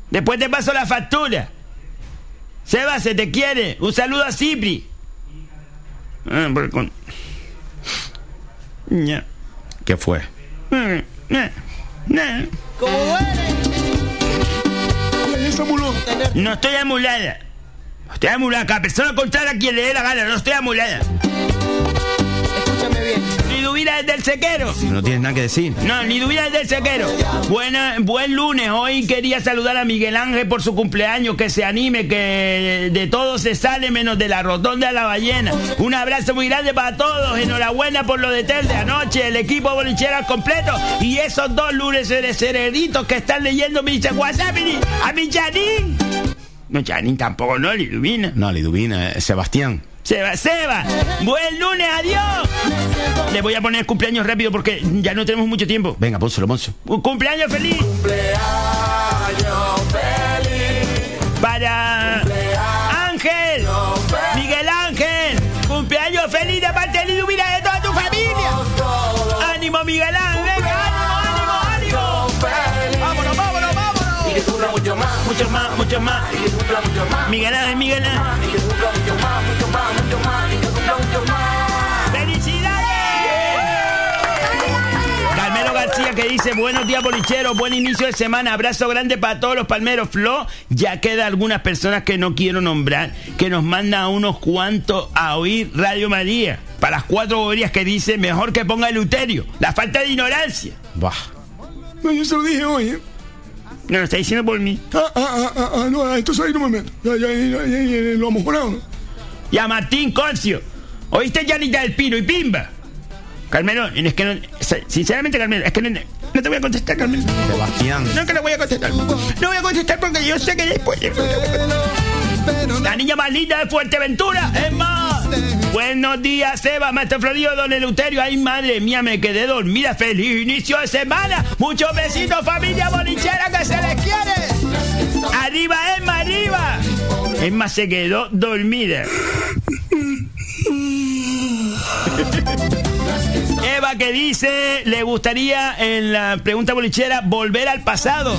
Después te paso la factura. Seba, se te quiere. Un saludo a Cipri. Ah, por con- Ya. ¿Qué fue? Mm, eh. No estoy amulada. No estoy amulada. Cada persona contraria a quien le dé la gana. No estoy amulada. Desde el sequero. No tienes nada que decir. No, ni dubila desde el sequero. Buena, buen lunes. Hoy quería saludar a Miguel Ángel por su cumpleaños. Que se anime, que de todo se sale menos de la rotonda de la ballena. Un abrazo muy grande para todos. Enhorabuena por lo de Tel de anoche. El equipo bolichero al completo. Y esos dos lunes hereditos que están leyendo mi WhatsApp. A mi Janín. No, Janín tampoco, no, Liduvina. No, Liduvina, eh, Sebastián. Seba, Seba, buen lunes, adiós. Le voy a poner cumpleaños rápido porque ya no tenemos mucho tiempo. Venga, pónselo, Monzo. ¡Cumpleaños feliz! ¡Cumpleaños feliz! Para Ángel, Miguel Ángel, cumpleaños feliz de parte de Lidu, mira de toda tu familia. ¡Ánimo, Miguel Ángel! ¡Venga, ánimo, ánimo, ánimo! ¡Vámonos, vámonos, vámonos! Y que cumpla mucho más, mucho más, mucho más. Y que cumpla mucho más. Miguel Ángel, Miguel Ángel. Dice, buenos días bolicheros, buen inicio de semana, abrazo grande para todos los palmeros. Flo, ya queda algunas personas que no quiero nombrar, que nos mandan a unos cuantos a oír Radio María. Para las cuatro boberías que dice, mejor que ponga el uterio. La falta de ignorancia. Bah. No, yo se lo dije hoy, ¿eh? No, lo está diciendo por mí. Ah, ah, ah, ah, ah, no, entonces ahí no me meto. Ya, ya, ya, ya, ya, lo hemos jurado, ¿no? Y a Martín Concio. ¿Oíste Janita del Pino y Pimba? Carmelo, es que no, sinceramente, Carmelo, es que no, no te voy a contestar, Carmelo. Sebastián. No, que no voy a contestar. No voy a contestar porque yo sé que después. La niña más linda de Fuerteventura, es más. Buenos días, Seba, Maestro Florido, Don Eleuterio. Ay, madre mía, me quedé dormida. Feliz inicio de semana. Muchos besitos, familia bolichera, que se les quiere. Arriba, Emma, arriba. Emma se quedó dormida. Eva que dice, le gustaría en la pregunta bolichera volver al pasado.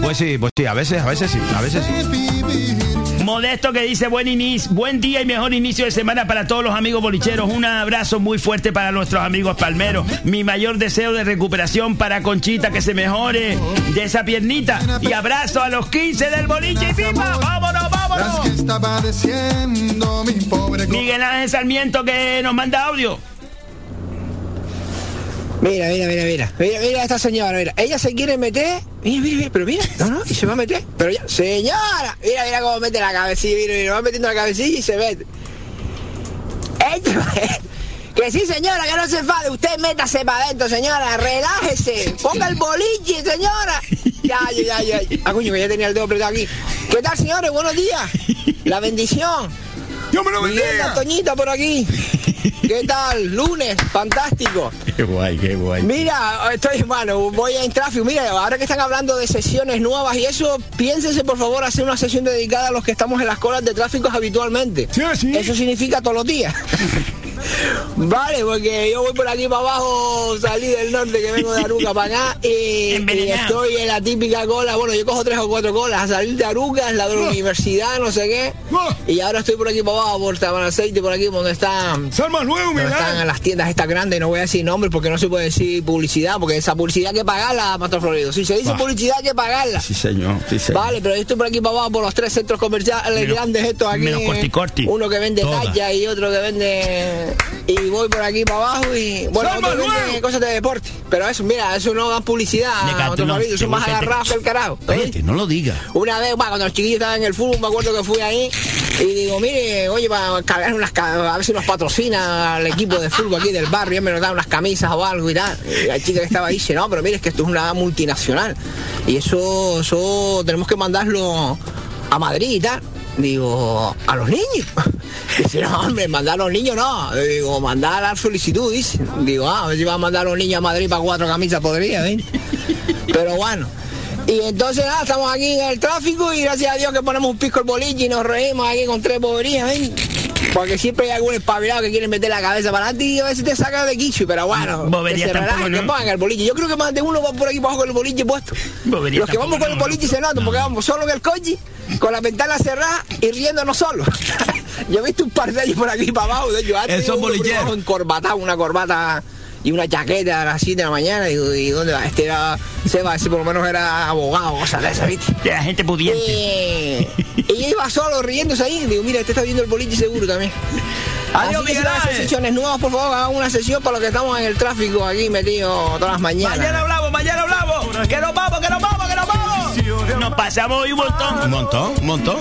Pues sí, pues sí, a veces, a veces sí, a veces sí. Modesto que dice buen inicio, buen día y mejor inicio de semana para todos los amigos bolicheros. Un abrazo muy fuerte para nuestros amigos palmeros. Mi mayor deseo de recuperación para Conchita que se mejore de esa piernita. Y abrazo a los 15 del boliche y pipa. Vámonos, vámonos. Miguel Ángel Sarmiento que nos manda audio. Mira, mira, mira, mira. Mira, mira esta señora, mira. Ella se quiere meter. Mira, mira, mira, pero mira, no, no, y se va a meter. Pero ya, señora, mira, mira cómo mete la cabecilla, mira, mira, va metiendo la cabecilla y se mete. Que sí, señora, que no se enfade. Usted métase para adentro, señora, relájese. Ponga el boliche, señora. Ya, ya, ya, ya. Ah, coño, que ya tenía el dedo apretado aquí. ¿Qué tal, señores? Buenos días. La bendición. Me lo bendiga. Toñita por aquí. ¿Qué tal? Lunes, fantástico. Qué guay, qué guay. Mira, estoy, bueno, voy en tráfico. Mira, ahora que están hablando de sesiones nuevas y eso, piénsense por favor hacer una sesión dedicada a los que estamos en las colas de tráfico habitualmente. Eso significa todos los días. Vale, porque yo voy por aquí para abajo, salí del norte que vengo de Aruca para acá y, y estoy en la típica cola. Bueno, yo cojo tres o cuatro colas a salir de Aruca, es la de la universidad, no sé qué. Y ahora estoy por aquí para abajo, por Aceite, por aquí donde están. Salmas nuevo, donde están las tiendas estas grandes, no voy a decir nombres porque no se puede decir publicidad, porque esa publicidad hay que pagarla, Pastor Florido. Si se dice Bah. publicidad hay que pagarla. Sí, señor, sí, señor. Vale, pero yo estoy por aquí para abajo por los tres centros comerciales Menos- grandes estos aquí. menos corti, corti. Uno que vende talla y otro que vende. Y voy por aquí para abajo y. Bueno, cosas de deporte. Pero eso, mira, eso no da publicidad. Es más seguro que agarrado te- que el carajo. No lo digas. Una vez, cuando los chiquillos estaban en el fútbol, me acuerdo que fui ahí y digo, mire, oye, para cargar unas, a ver si nos patrocina al equipo de fútbol aquí del barrio, me nos dan unas camisas o algo y tal. Y la chica que estaba ahí dice, no, pero mire, es que esto es una multinacional y eso, eso tenemos que mandarlo a Madrid y tal. Digo, a los niños. Dice, no, hombre, mandar a los niños no. Digo, mandar la solicitud, dice. Digo, ah, a ver si va a mandar a los niños a Madrid para cuatro camisas, podría, ¿eh? Pero bueno. Y entonces nada, estamos aquí en el tráfico y gracias a Dios que ponemos un pisco el boliche y nos reímos aquí con tres boberías, ¿ven? Porque siempre hay algún espabilado que quiere meter la cabeza para adelante y a veces te saca de quicho, pero bueno, Bobería que se relajen, ¿no? que pongan el boliche. Yo creo que más de uno va por aquí abajo con el boliche puesto. Bobería Los que vamos con el no, boliche se notan porque vamos solo en el coche, con la ventana cerrada y riéndonos solos. Yo he visto un par de ellos por aquí para abajo, de hecho, antes Esos uno abajo encorbatado, una corbata y una chaqueta a las 7 de la mañana. Digo, ¿y dónde va? Este era, Seba, ese por lo menos era abogado, cosas de esas, ¿viste? De la gente pudiente. Eh, y yo iba solo riéndose ahí. Digo, mira, este está viendo el boliche seguro también. Adiós, Así que si Miguel Ángel. sesiones nuevas, por favor, hagan una sesión para los que estamos en el tráfico aquí metidos todas las mañanas. Mañana hablamos, mañana hablamos. Que nos vamos, que nos vamos, que nos vamos. Nos pasamos hoy un montón. Un montón, un montón.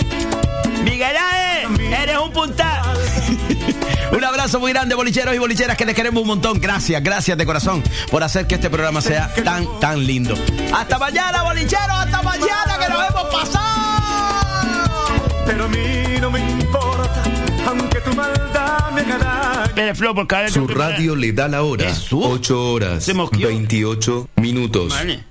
Miguel Ángel, eres un puntal. Un abrazo muy grande, bolicheros y bolicheras, que les queremos un montón. Gracias, gracias de corazón por hacer que este programa sea tan, tan lindo. Hasta mañana, bolicheros, hasta mañana, que nos hemos pasado. Pero a mí no me importa, aunque tu maldad me vez Su radio le da la hora. 8 horas 28 minutos. Vale.